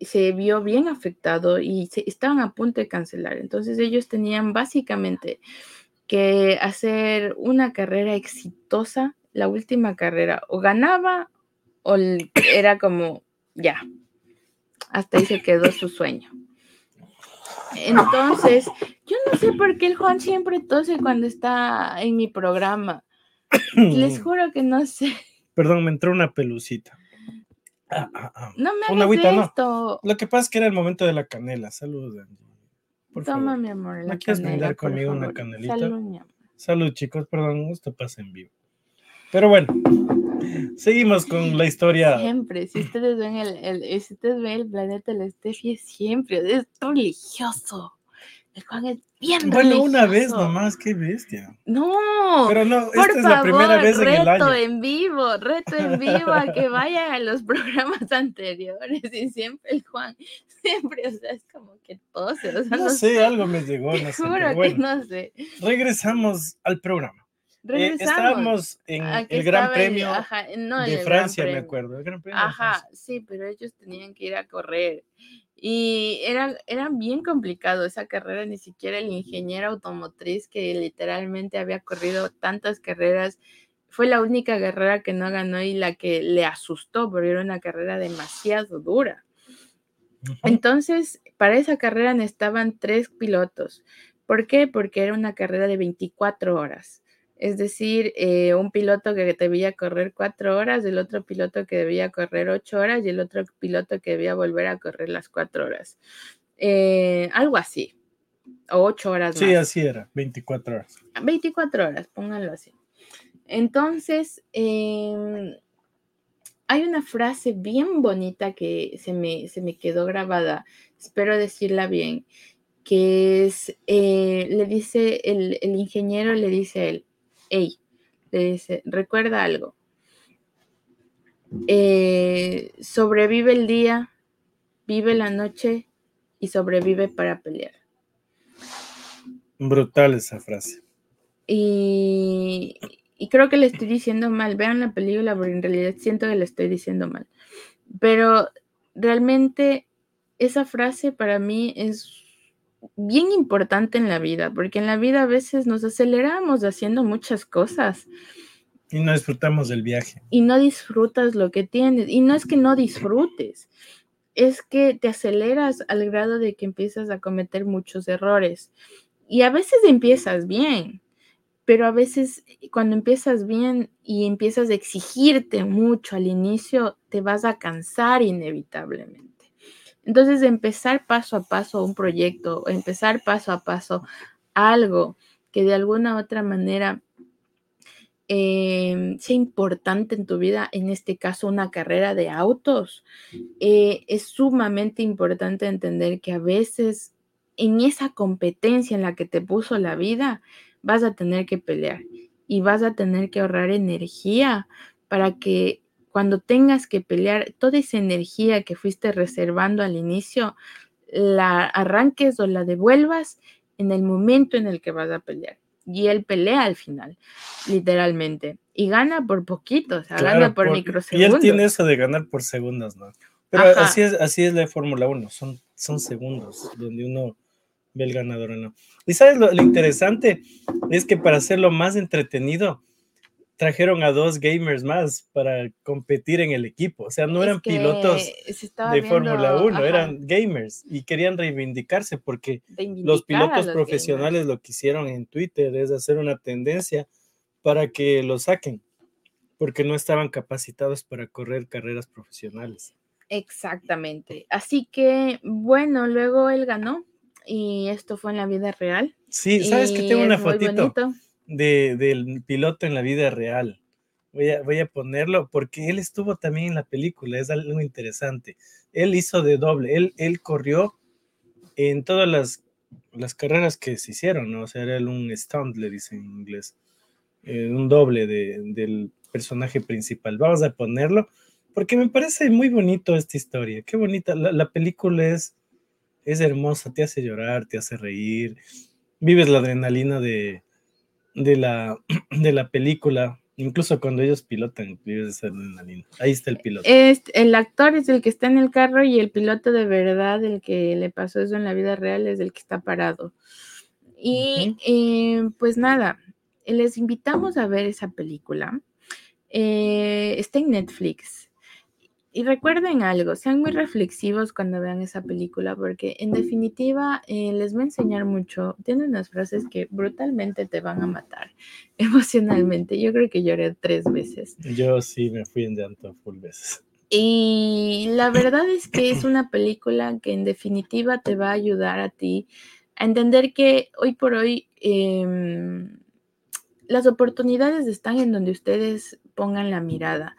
Speaker 3: se vio bien afectado y estaban a punto de cancelar. Entonces ellos tenían básicamente que hacer una carrera exitosa, la última carrera, o ganaba o era como, ya, hasta ahí se quedó su sueño. Entonces, yo no sé por qué el Juan siempre tose cuando está en mi programa. Les juro que no sé.
Speaker 2: Perdón, me entró una pelucita. Ah, ah, ah.
Speaker 3: No me hagas agüita, esto.
Speaker 2: Lo que pasa es que era el momento de la canela. Saludos,
Speaker 3: Toma, mi amor.
Speaker 2: ¿No quieres brindar conmigo una canelita? Salud, Salud, chicos. Perdón, esto pasa en vivo. Pero bueno, seguimos con la historia.
Speaker 3: Siempre, si ustedes ven el, el si ustedes ven el planeta del Steffi, siempre es religioso. El Juan es bien
Speaker 2: Bueno, una vez nomás, qué bestia.
Speaker 3: No.
Speaker 2: Pero no, esta es la primera vez en el año.
Speaker 3: Reto en vivo, reto en vivo a que vayan a los programas anteriores y siempre el Juan, siempre, o sea, es como que tose. O sea,
Speaker 2: no, sé, algo me llegó, no sé.
Speaker 3: Juro que no sé.
Speaker 2: Regresamos al programa. Eh, estábamos en el Gran Premio de Francia, me acuerdo. El gran premio
Speaker 3: ajá, sí, pero ellos tenían que ir a correr y era, era bien complicado esa carrera, ni siquiera el ingeniero automotriz que literalmente había corrido tantas carreras, fue la única carrera que no ganó y la que le asustó, porque era una carrera demasiado dura. Entonces, para esa carrera estaban tres pilotos. ¿Por qué? Porque era una carrera de 24 horas. Es decir, eh, un piloto que debía correr cuatro horas, el otro piloto que debía correr ocho horas y el otro piloto que debía volver a correr las cuatro horas. Eh, algo así. O ocho horas.
Speaker 2: Sí, así era, 24 horas.
Speaker 3: 24 horas, pónganlo así. Entonces, em, hay una frase bien bonita que se me, se me quedó grabada, espero decirla bien, que es, eh, le dice, el, el ingeniero le dice a él, hey, le dice, recuerda algo. Eh, sobrevive el día, vive la noche y sobrevive para pelear.
Speaker 2: Brutal esa frase.
Speaker 3: Y, y, creo que le estoy diciendo mal. Vean la película porque en realidad siento que le estoy diciendo mal. Pero realmente esa frase para mí es bien importante en la vida, porque en la vida a veces nos aceleramos haciendo muchas cosas.
Speaker 2: Y no disfrutamos del viaje.
Speaker 3: Y no disfrutas lo que tienes. Y no es que no disfrutes, es que te aceleras al grado de que empiezas a cometer muchos errores. Y a veces empiezas bien, pero a veces cuando empiezas bien y empiezas a exigirte mucho al inicio, te vas a cansar inevitablemente. Entonces, empezar paso a paso un proyecto, empezar paso a paso algo que de alguna u otra manera em, sea importante en tu vida, en este caso una carrera de autos, eh, es sumamente importante entender que a veces en esa competencia en la que te puso la vida, vas a tener que pelear y vas a tener que ahorrar energía para que cuando tengas que pelear, toda esa energía que fuiste reservando al inicio, la arranques o la devuelvas en el momento en el que vas a pelear. Y él pelea al final, literalmente. Y gana por poquito, o sea, gana por, microsegundos.
Speaker 2: Y él tiene eso de ganar por segundos, ¿no? Pero así es, así es la Fórmula 1, son, son segundos donde uno ve el ganador o no. Y sabes lo, lo interesante es que para hacerlo más entretenido, trajeron a dos gamers más para competir en el equipo. O sea, no eran pilotos de Fórmula 1, eran gamers y querían reivindicarse porque los pilotos profesionales lo que hicieron en Twitter es hacer una tendencia para que lo saquen, porque no estaban capacitados para correr carreras profesionales.
Speaker 3: Exactamente. Así que, bueno, luego él ganó y esto fue en la vida real.
Speaker 2: Sí, sabes que tengo una fotito de, del piloto en la vida real. Voy a, voy a ponerlo porque él estuvo también en la película, es algo interesante. Él hizo de doble, él, él corrió en todas las, las carreras que se hicieron, ¿no? O sea, era un stunt, le en inglés, eh, un doble de, del personaje principal. Vamos a ponerlo porque me parece muy bonito esta historia. Qué bonita. La, película es, es hermosa, te hace llorar, te hace reír. Vives la adrenalina de, de, la, de la película. Incluso cuando ellos pilotan, vives esa adrenalina. Ahí está el piloto.
Speaker 3: el actor es el que está en el carro y el piloto de verdad, el que le pasó eso en la vida real, es el que está parado. Y eh, pues nada, les invitamos a ver esa película. Eh, está en Netflix. Y recuerden algo, sean muy reflexivos cuando vean esa película, porque en definitiva eh, les va a enseñar mucho. Tiene unas frases que brutalmente te van a matar emocionalmente. Yo creo que lloré tres veces.
Speaker 2: Yo sí me fui en llanto full veces.
Speaker 3: Y la verdad es que es una película que en definitiva te va a ayudar a ti a entender que hoy por hoy em, las oportunidades están en donde ustedes pongan la mirada.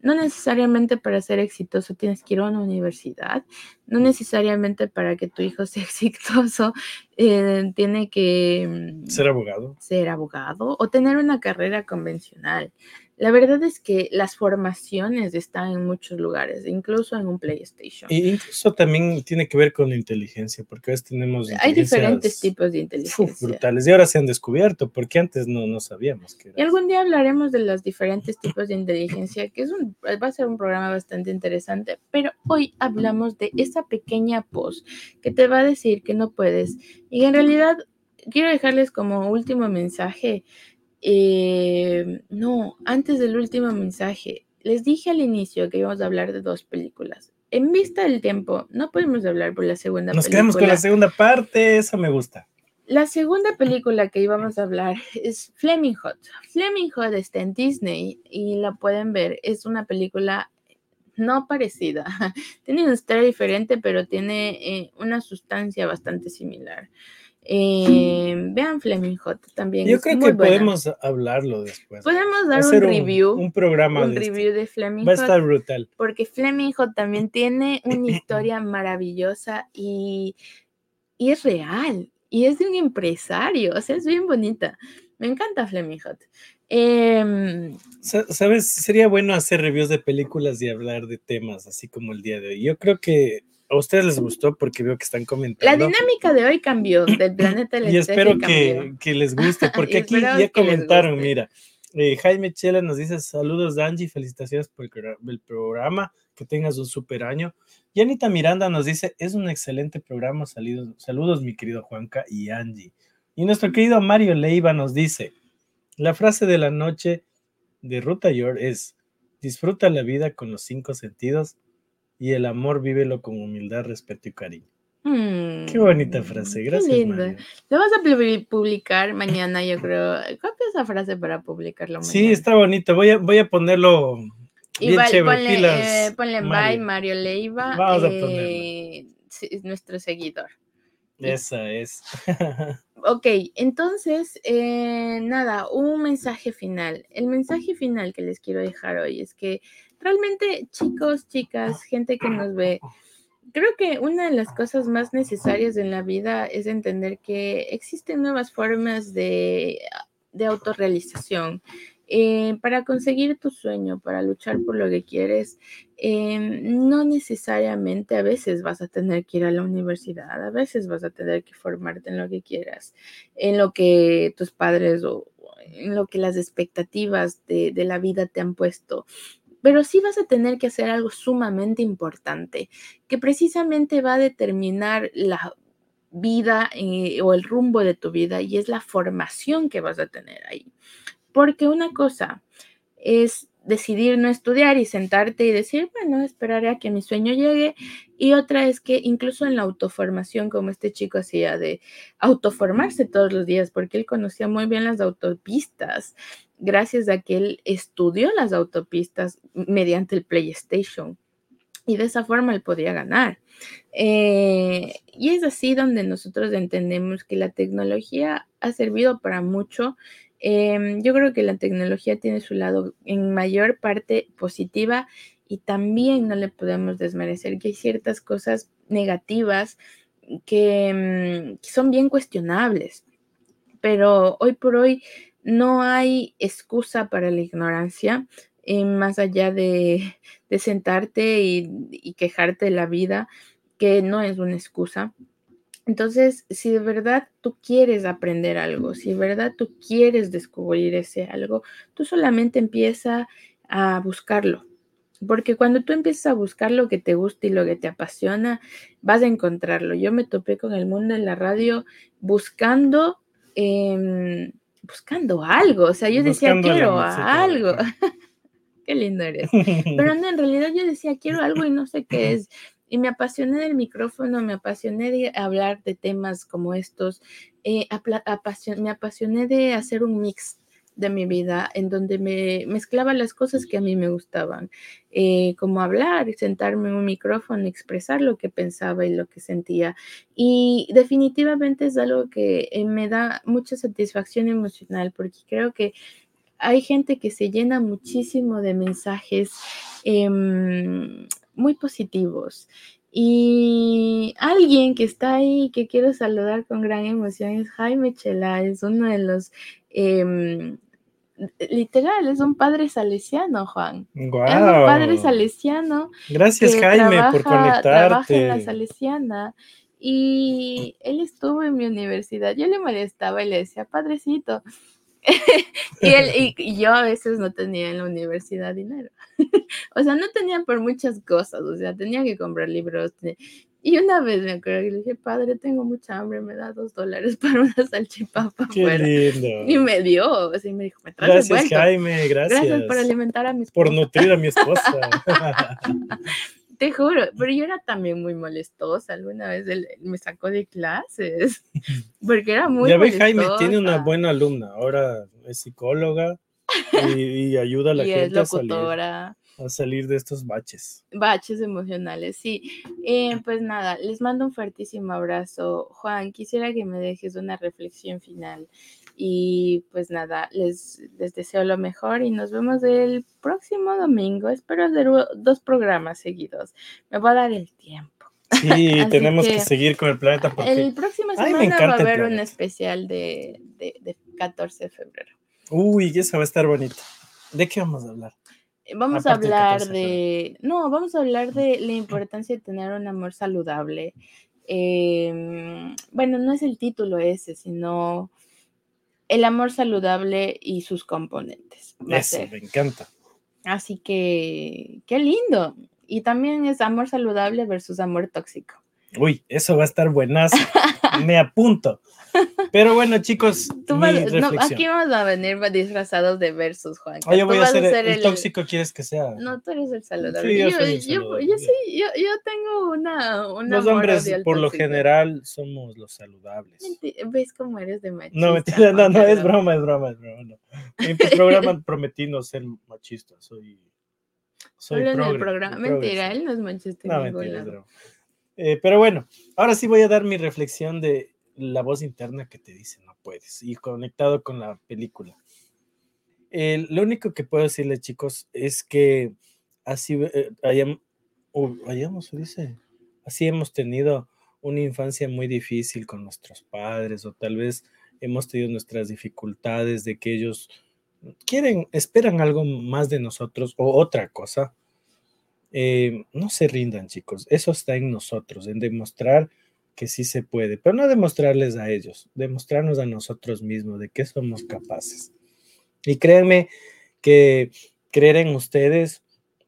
Speaker 3: No necesariamente para ser exitoso tienes que ir a una universidad, no necesariamente para que tu hijo sea exitoso eh, tiene que
Speaker 2: mm, ser abogado.
Speaker 3: Ser abogado o tener una carrera convencional. La verdad es que las formaciones están en muchos lugares, incluso en un PlayStation.
Speaker 2: Y incluso también tiene que ver con la inteligencia, porque a veces tenemos...
Speaker 3: Hay diferentes tipos de inteligencia.
Speaker 2: brutales, y ahora se han descubierto, porque antes no, no sabíamos.
Speaker 3: Que Y algún día hablaremos de los diferentes tipos de inteligencia, que es un, va a ser un programa bastante interesante, pero hoy hablamos de esa pequeña voz que te va a decir que no puedes. Y en realidad quiero dejarles como último mensaje eh, no, antes del último mensaje, les dije al inicio que íbamos a hablar de dos películas. En vista del tiempo, no podemos hablar por la segunda
Speaker 2: Nos quedamos con la segunda parte, eso me gusta.
Speaker 3: La segunda película que íbamos a hablar es Fleming Hot. Fleming Hot está en Disney y la pueden ver. Es una película no parecida. Tiene una historia diferente, pero tiene eh, una sustancia bastante similar. Eh, vean Fleming Hot también.
Speaker 2: Yo creo que podemos hablarlo después.
Speaker 3: Podemos dar un review.
Speaker 2: Un, programa
Speaker 3: un review de Fleming
Speaker 2: Va a estar brutal.
Speaker 3: Porque Fleming Hot también tiene una historia maravillosa y, y, es real. Y es de un empresario. O sea, es bien bonita. Me encanta Fleming Hot. Em,
Speaker 2: Sabes, sería bueno hacer reviews de películas y hablar de temas así como el día de hoy. Yo creo que a ustedes les gustó porque veo que están comentando.
Speaker 3: La dinámica de hoy cambió del planeta
Speaker 2: Y espero que, que, les guste, porque aquí ya comentaron, mira. Eh, Jaime Chela nos dice saludos Angie, felicitaciones por el, programa, que tengas un super año. Y Anita Miranda nos dice, es un excelente programa, saludos, saludos mi querido Juanca y Angie. Y nuestro querido Mario Leiva nos dice, la frase de la noche de Ruta York es, disfruta la vida con los cinco sentidos y el amor vívelo con humildad, respeto y cariño. qué bonita mm, frase, gracias. Mario.
Speaker 3: Lo vas a publicar mañana, yo creo. Copia esa frase para publicarlo mañana.
Speaker 2: Sí, está bonito. Voy a, voy a ponerlo. Bien
Speaker 3: y ponle, eh, ponle Mario. bye Mario Leiva. Vamos a eh, nuestro seguidor.
Speaker 2: Esa es.
Speaker 3: ok, entonces, eh, nada, un mensaje final. El mensaje final que les quiero dejar hoy es que realmente, chicos, chicas, gente que nos ve, creo que una de las cosas más necesarias en la vida es entender que existen nuevas formas de, de autorrealización. Eh, para conseguir tu sueño, para luchar por lo que quieres, em, no necesariamente a veces vas a tener que ir a la universidad, a veces vas a tener que formarte en lo que quieras, en lo que tus padres o en lo que las expectativas de, de la vida te han puesto pero sí vas a tener que hacer algo sumamente importante, que precisamente va a determinar la vida eh, o el rumbo de tu vida y es la formación que vas a tener ahí. Porque una cosa, es decidir no estudiar y sentarte y decir, bueno, esperaré a que mi sueño llegue. Y otra es que incluso en la autoformación, como este chico hacía de autoformarse todos los días, porque él conocía muy bien las autopistas, gracias a que él estudió las autopistas mediante el PlayStation. Y de esa forma él podía ganar. Eh, y es así donde nosotros entendemos que la tecnología ha servido para mucho Em, yo creo que la tecnología tiene su lado en mayor parte positiva y también no le podemos desmerecer que hay ciertas cosas negativas que, mm, son bien cuestionables. Pero hoy por hoy no hay excusa para la ignorancia, eh, más allá de, sentarte y quejarte de la vida, que no es una excusa. Entonces, si de verdad tú quieres aprender algo, si de verdad tú quieres descubrir ese algo, tú solamente empieza a buscarlo. Porque cuando tú empiezas a buscar lo que te gusta y lo que te apasiona, vas a encontrarlo. Yo me topé con el mundo en la radio buscando, em, buscando algo. O sea, yo decía, quiero algo. Qué lindo eres. Pero no, en realidad yo decía, quiero algo y no sé qué es. Y me apasioné del micrófono, me apasioné de hablar de temas como estos, eh, me apasioné de hacer un mix de mi vida en donde me mezclaba las cosas que a mí me gustaban, eh, como hablar, sentarme en un micrófono, expresar lo que pensaba y lo que sentía. Y definitivamente es algo que eh, me da mucha satisfacción emocional porque creo que hay gente que se llena muchísimo de mensajes em, muy positivos. Y alguien que está ahí, que quiero saludar con gran emoción, es Jaime Chela, es uno de los, em, literal, es un padre salesiano, Juan. Es un padre salesiano.
Speaker 2: Gracias, Jaime, por conectarte. Trabaja en
Speaker 3: la salesiana. Y él estuvo en mi universidad. Yo le molestaba y le decía, padrecito, y, él, y, yo a veces no tenía en la universidad dinero. o sea, no tenía por muchas cosas, o sea, tenía que comprar libros. Y una vez me acuerdo que le dije, padre, tengo mucha hambre, me da dos dólares para una salchipapa.
Speaker 2: Qué lindo.
Speaker 3: Y me dio, así me dijo, me
Speaker 2: traes Gracias, Jaime, gracias.
Speaker 3: Gracias por alimentar a mi
Speaker 2: esposa. Por nutrir a mi esposa.
Speaker 3: Te juro, pero yo era también muy molestosa. Alguna vez él me sacó de clases porque era muy.
Speaker 2: Ya ve, Jaime tiene una buena alumna. Ahora es psicóloga y, ayuda a la gente a salir, a salir, de estos baches.
Speaker 3: Baches emocionales, sí. Eh, pues nada, les mando un fuertísimo abrazo. Juan, quisiera que me dejes una reflexión final. Y pues nada, les, les deseo lo mejor y nos vemos el próximo domingo. Espero hacer dos programas seguidos. Me voy a dar el tiempo.
Speaker 2: Sí, tenemos que, seguir con el planeta.
Speaker 3: Porque... El próximo semana va a haber un especial de, de, 14 de febrero.
Speaker 2: Uy, eso va a estar bonito. ¿De qué vamos a hablar?
Speaker 3: Eh, vamos a hablar de, no, vamos a hablar de la importancia de tener un amor saludable. Em, bueno, no es el título ese, sino el amor saludable y sus componentes.
Speaker 2: Eso, me encanta.
Speaker 3: Así que, qué lindo. Y también es amor saludable versus amor tóxico.
Speaker 2: Uy, eso va a estar buenazo. Me apunto. Pero bueno, chicos,
Speaker 3: aquí vamos a venir disfrazados de versus, Juan.
Speaker 2: yo voy a ser, el, tóxico, ¿quieres que sea?
Speaker 3: No, tú eres el saludable. yo, sí, yo, tengo una, una
Speaker 2: Los hombres, por lo general, somos los saludables.
Speaker 3: ¿Ves cómo eres de machista?
Speaker 2: No, mentira, no, no, es broma, es broma, es broma. En tu programa prometí no ser machista, soy...
Speaker 3: Soy en el programa. Mentira, él no es machista. No, mentira, es
Speaker 2: eh, pero bueno, ahora sí voy a dar mi reflexión de la voz interna que te dice no puedes y conectado con la película. lo único que puedo decirle, chicos, es que así eh, hayamos, dice, así hemos tenido una infancia muy difícil con nuestros padres o tal vez hemos tenido nuestras dificultades de que ellos quieren, esperan algo más de nosotros o otra cosa eh, no se rindan, chicos. Eso está en nosotros, en demostrar que sí se puede, pero no demostrarles a ellos, demostrarnos a nosotros mismos de que somos capaces. Y créanme que creer en ustedes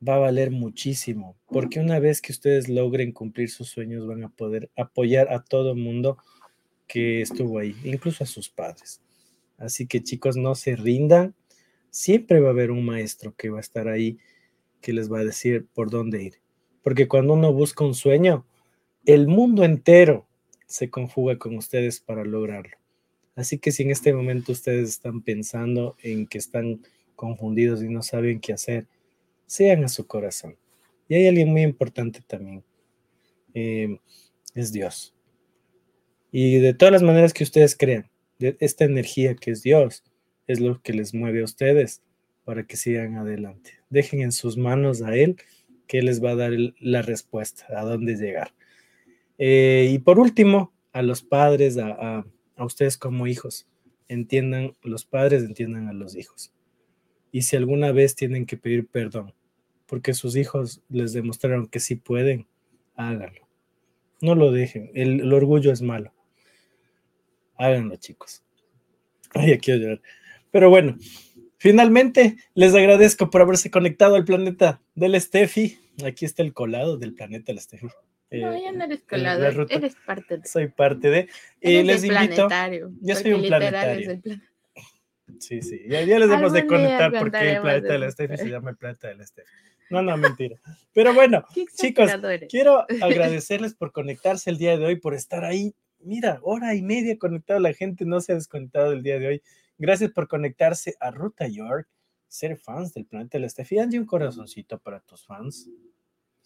Speaker 2: va a valer muchísimo, porque una vez que ustedes logren cumplir sus sueños, van a poder apoyar a todo mundo que estuvo ahí, incluso a sus padres. Así que chicos, no se rindan, siempre va a haber un maestro que va a estar ahí, que les va a decir por dónde ir. Porque cuando uno busca un sueño, el mundo entero se conjuga con ustedes para lograrlo. Así que si en este momento ustedes están pensando en que están confundidos y no saben qué hacer, sean a su corazón. Y hay alguien muy importante también. Eh, es Dios. Y de todas las maneras que ustedes crean, esta energía que es Dios, es lo que les mueve a ustedes para que sigan adelante. Dejen en sus manos a Él, que les va a dar la respuesta, a dónde llegar. Eh, y por último, a los padres, a, a ustedes como hijos, entiendan, los padres entiendan a los hijos. Y si alguna vez tienen que pedir perdón, porque sus hijos les demostraron que sí pueden, háganlo. No lo dejen. El, orgullo es malo. Háganlo, chicos. Ay, aquí llorar. Pero bueno, finalmente les agradezco por haberse conectado al planeta del Steffi. Aquí está el colado del planeta del Steffi.
Speaker 3: No, ya no eres colado, eres parte de.
Speaker 2: Soy parte de.
Speaker 3: y les invito. Yo
Speaker 2: soy un planetario. Sí, sí, ya, les debemos de conectar porque el planeta del Steffi se llama el planeta del Steffi. No, no, mentira. Pero bueno, chicos, quiero agradecerles por conectarse el día de hoy, por estar ahí. Mira, hora y media conectado, la gente no se ha desconectado el día de hoy. Gracias por conectarse a Ruta York, ser fans del planeta del Steffi. Angie, un corazoncito para tus fans.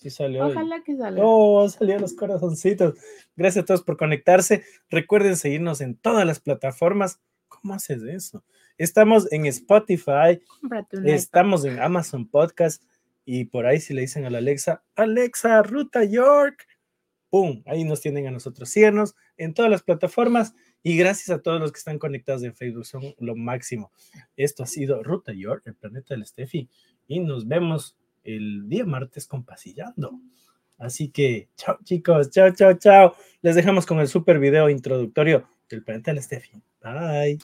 Speaker 2: Sí salió.
Speaker 3: Ojalá que salga.
Speaker 2: Oh, salieron los corazoncitos. Gracias a todos por conectarse. Recuerden seguirnos en todas las plataformas. ¿Cómo haces eso? Estamos en Spotify, estamos en Amazon Podcast y por ahí si le dicen a la Alexa, Alexa, Ruta York, ¡pum! Ahí nos tienen a nosotros. Síganos en todas las plataformas y gracias a todos los que están conectados en Facebook, son lo máximo. Esto ha sido Ruta York, el planeta del Steffi, y nos vemos el día martes compasillando. Así que, chao chicos, chao, chao, chao. Les dejamos con el super video introductorio del planeta del Steffi. Bye.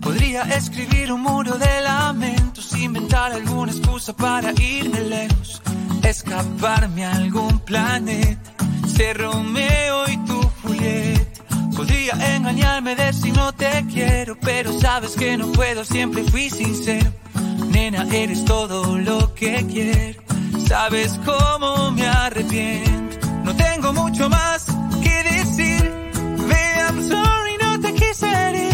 Speaker 1: Podría escribir un muro de lamentos, inventar alguna excusa para irme lejos, escaparme a algún planeta, ser Romeo y tu Julieta. Podría engañarme, decir no te quiero, pero sabes que no puedo, siempre fui sincero. Nena, eres todo lo que quiero. Sabes cómo me arrepiento. No tengo mucho más que decir. Baby, I'm sorry, no te quise herir.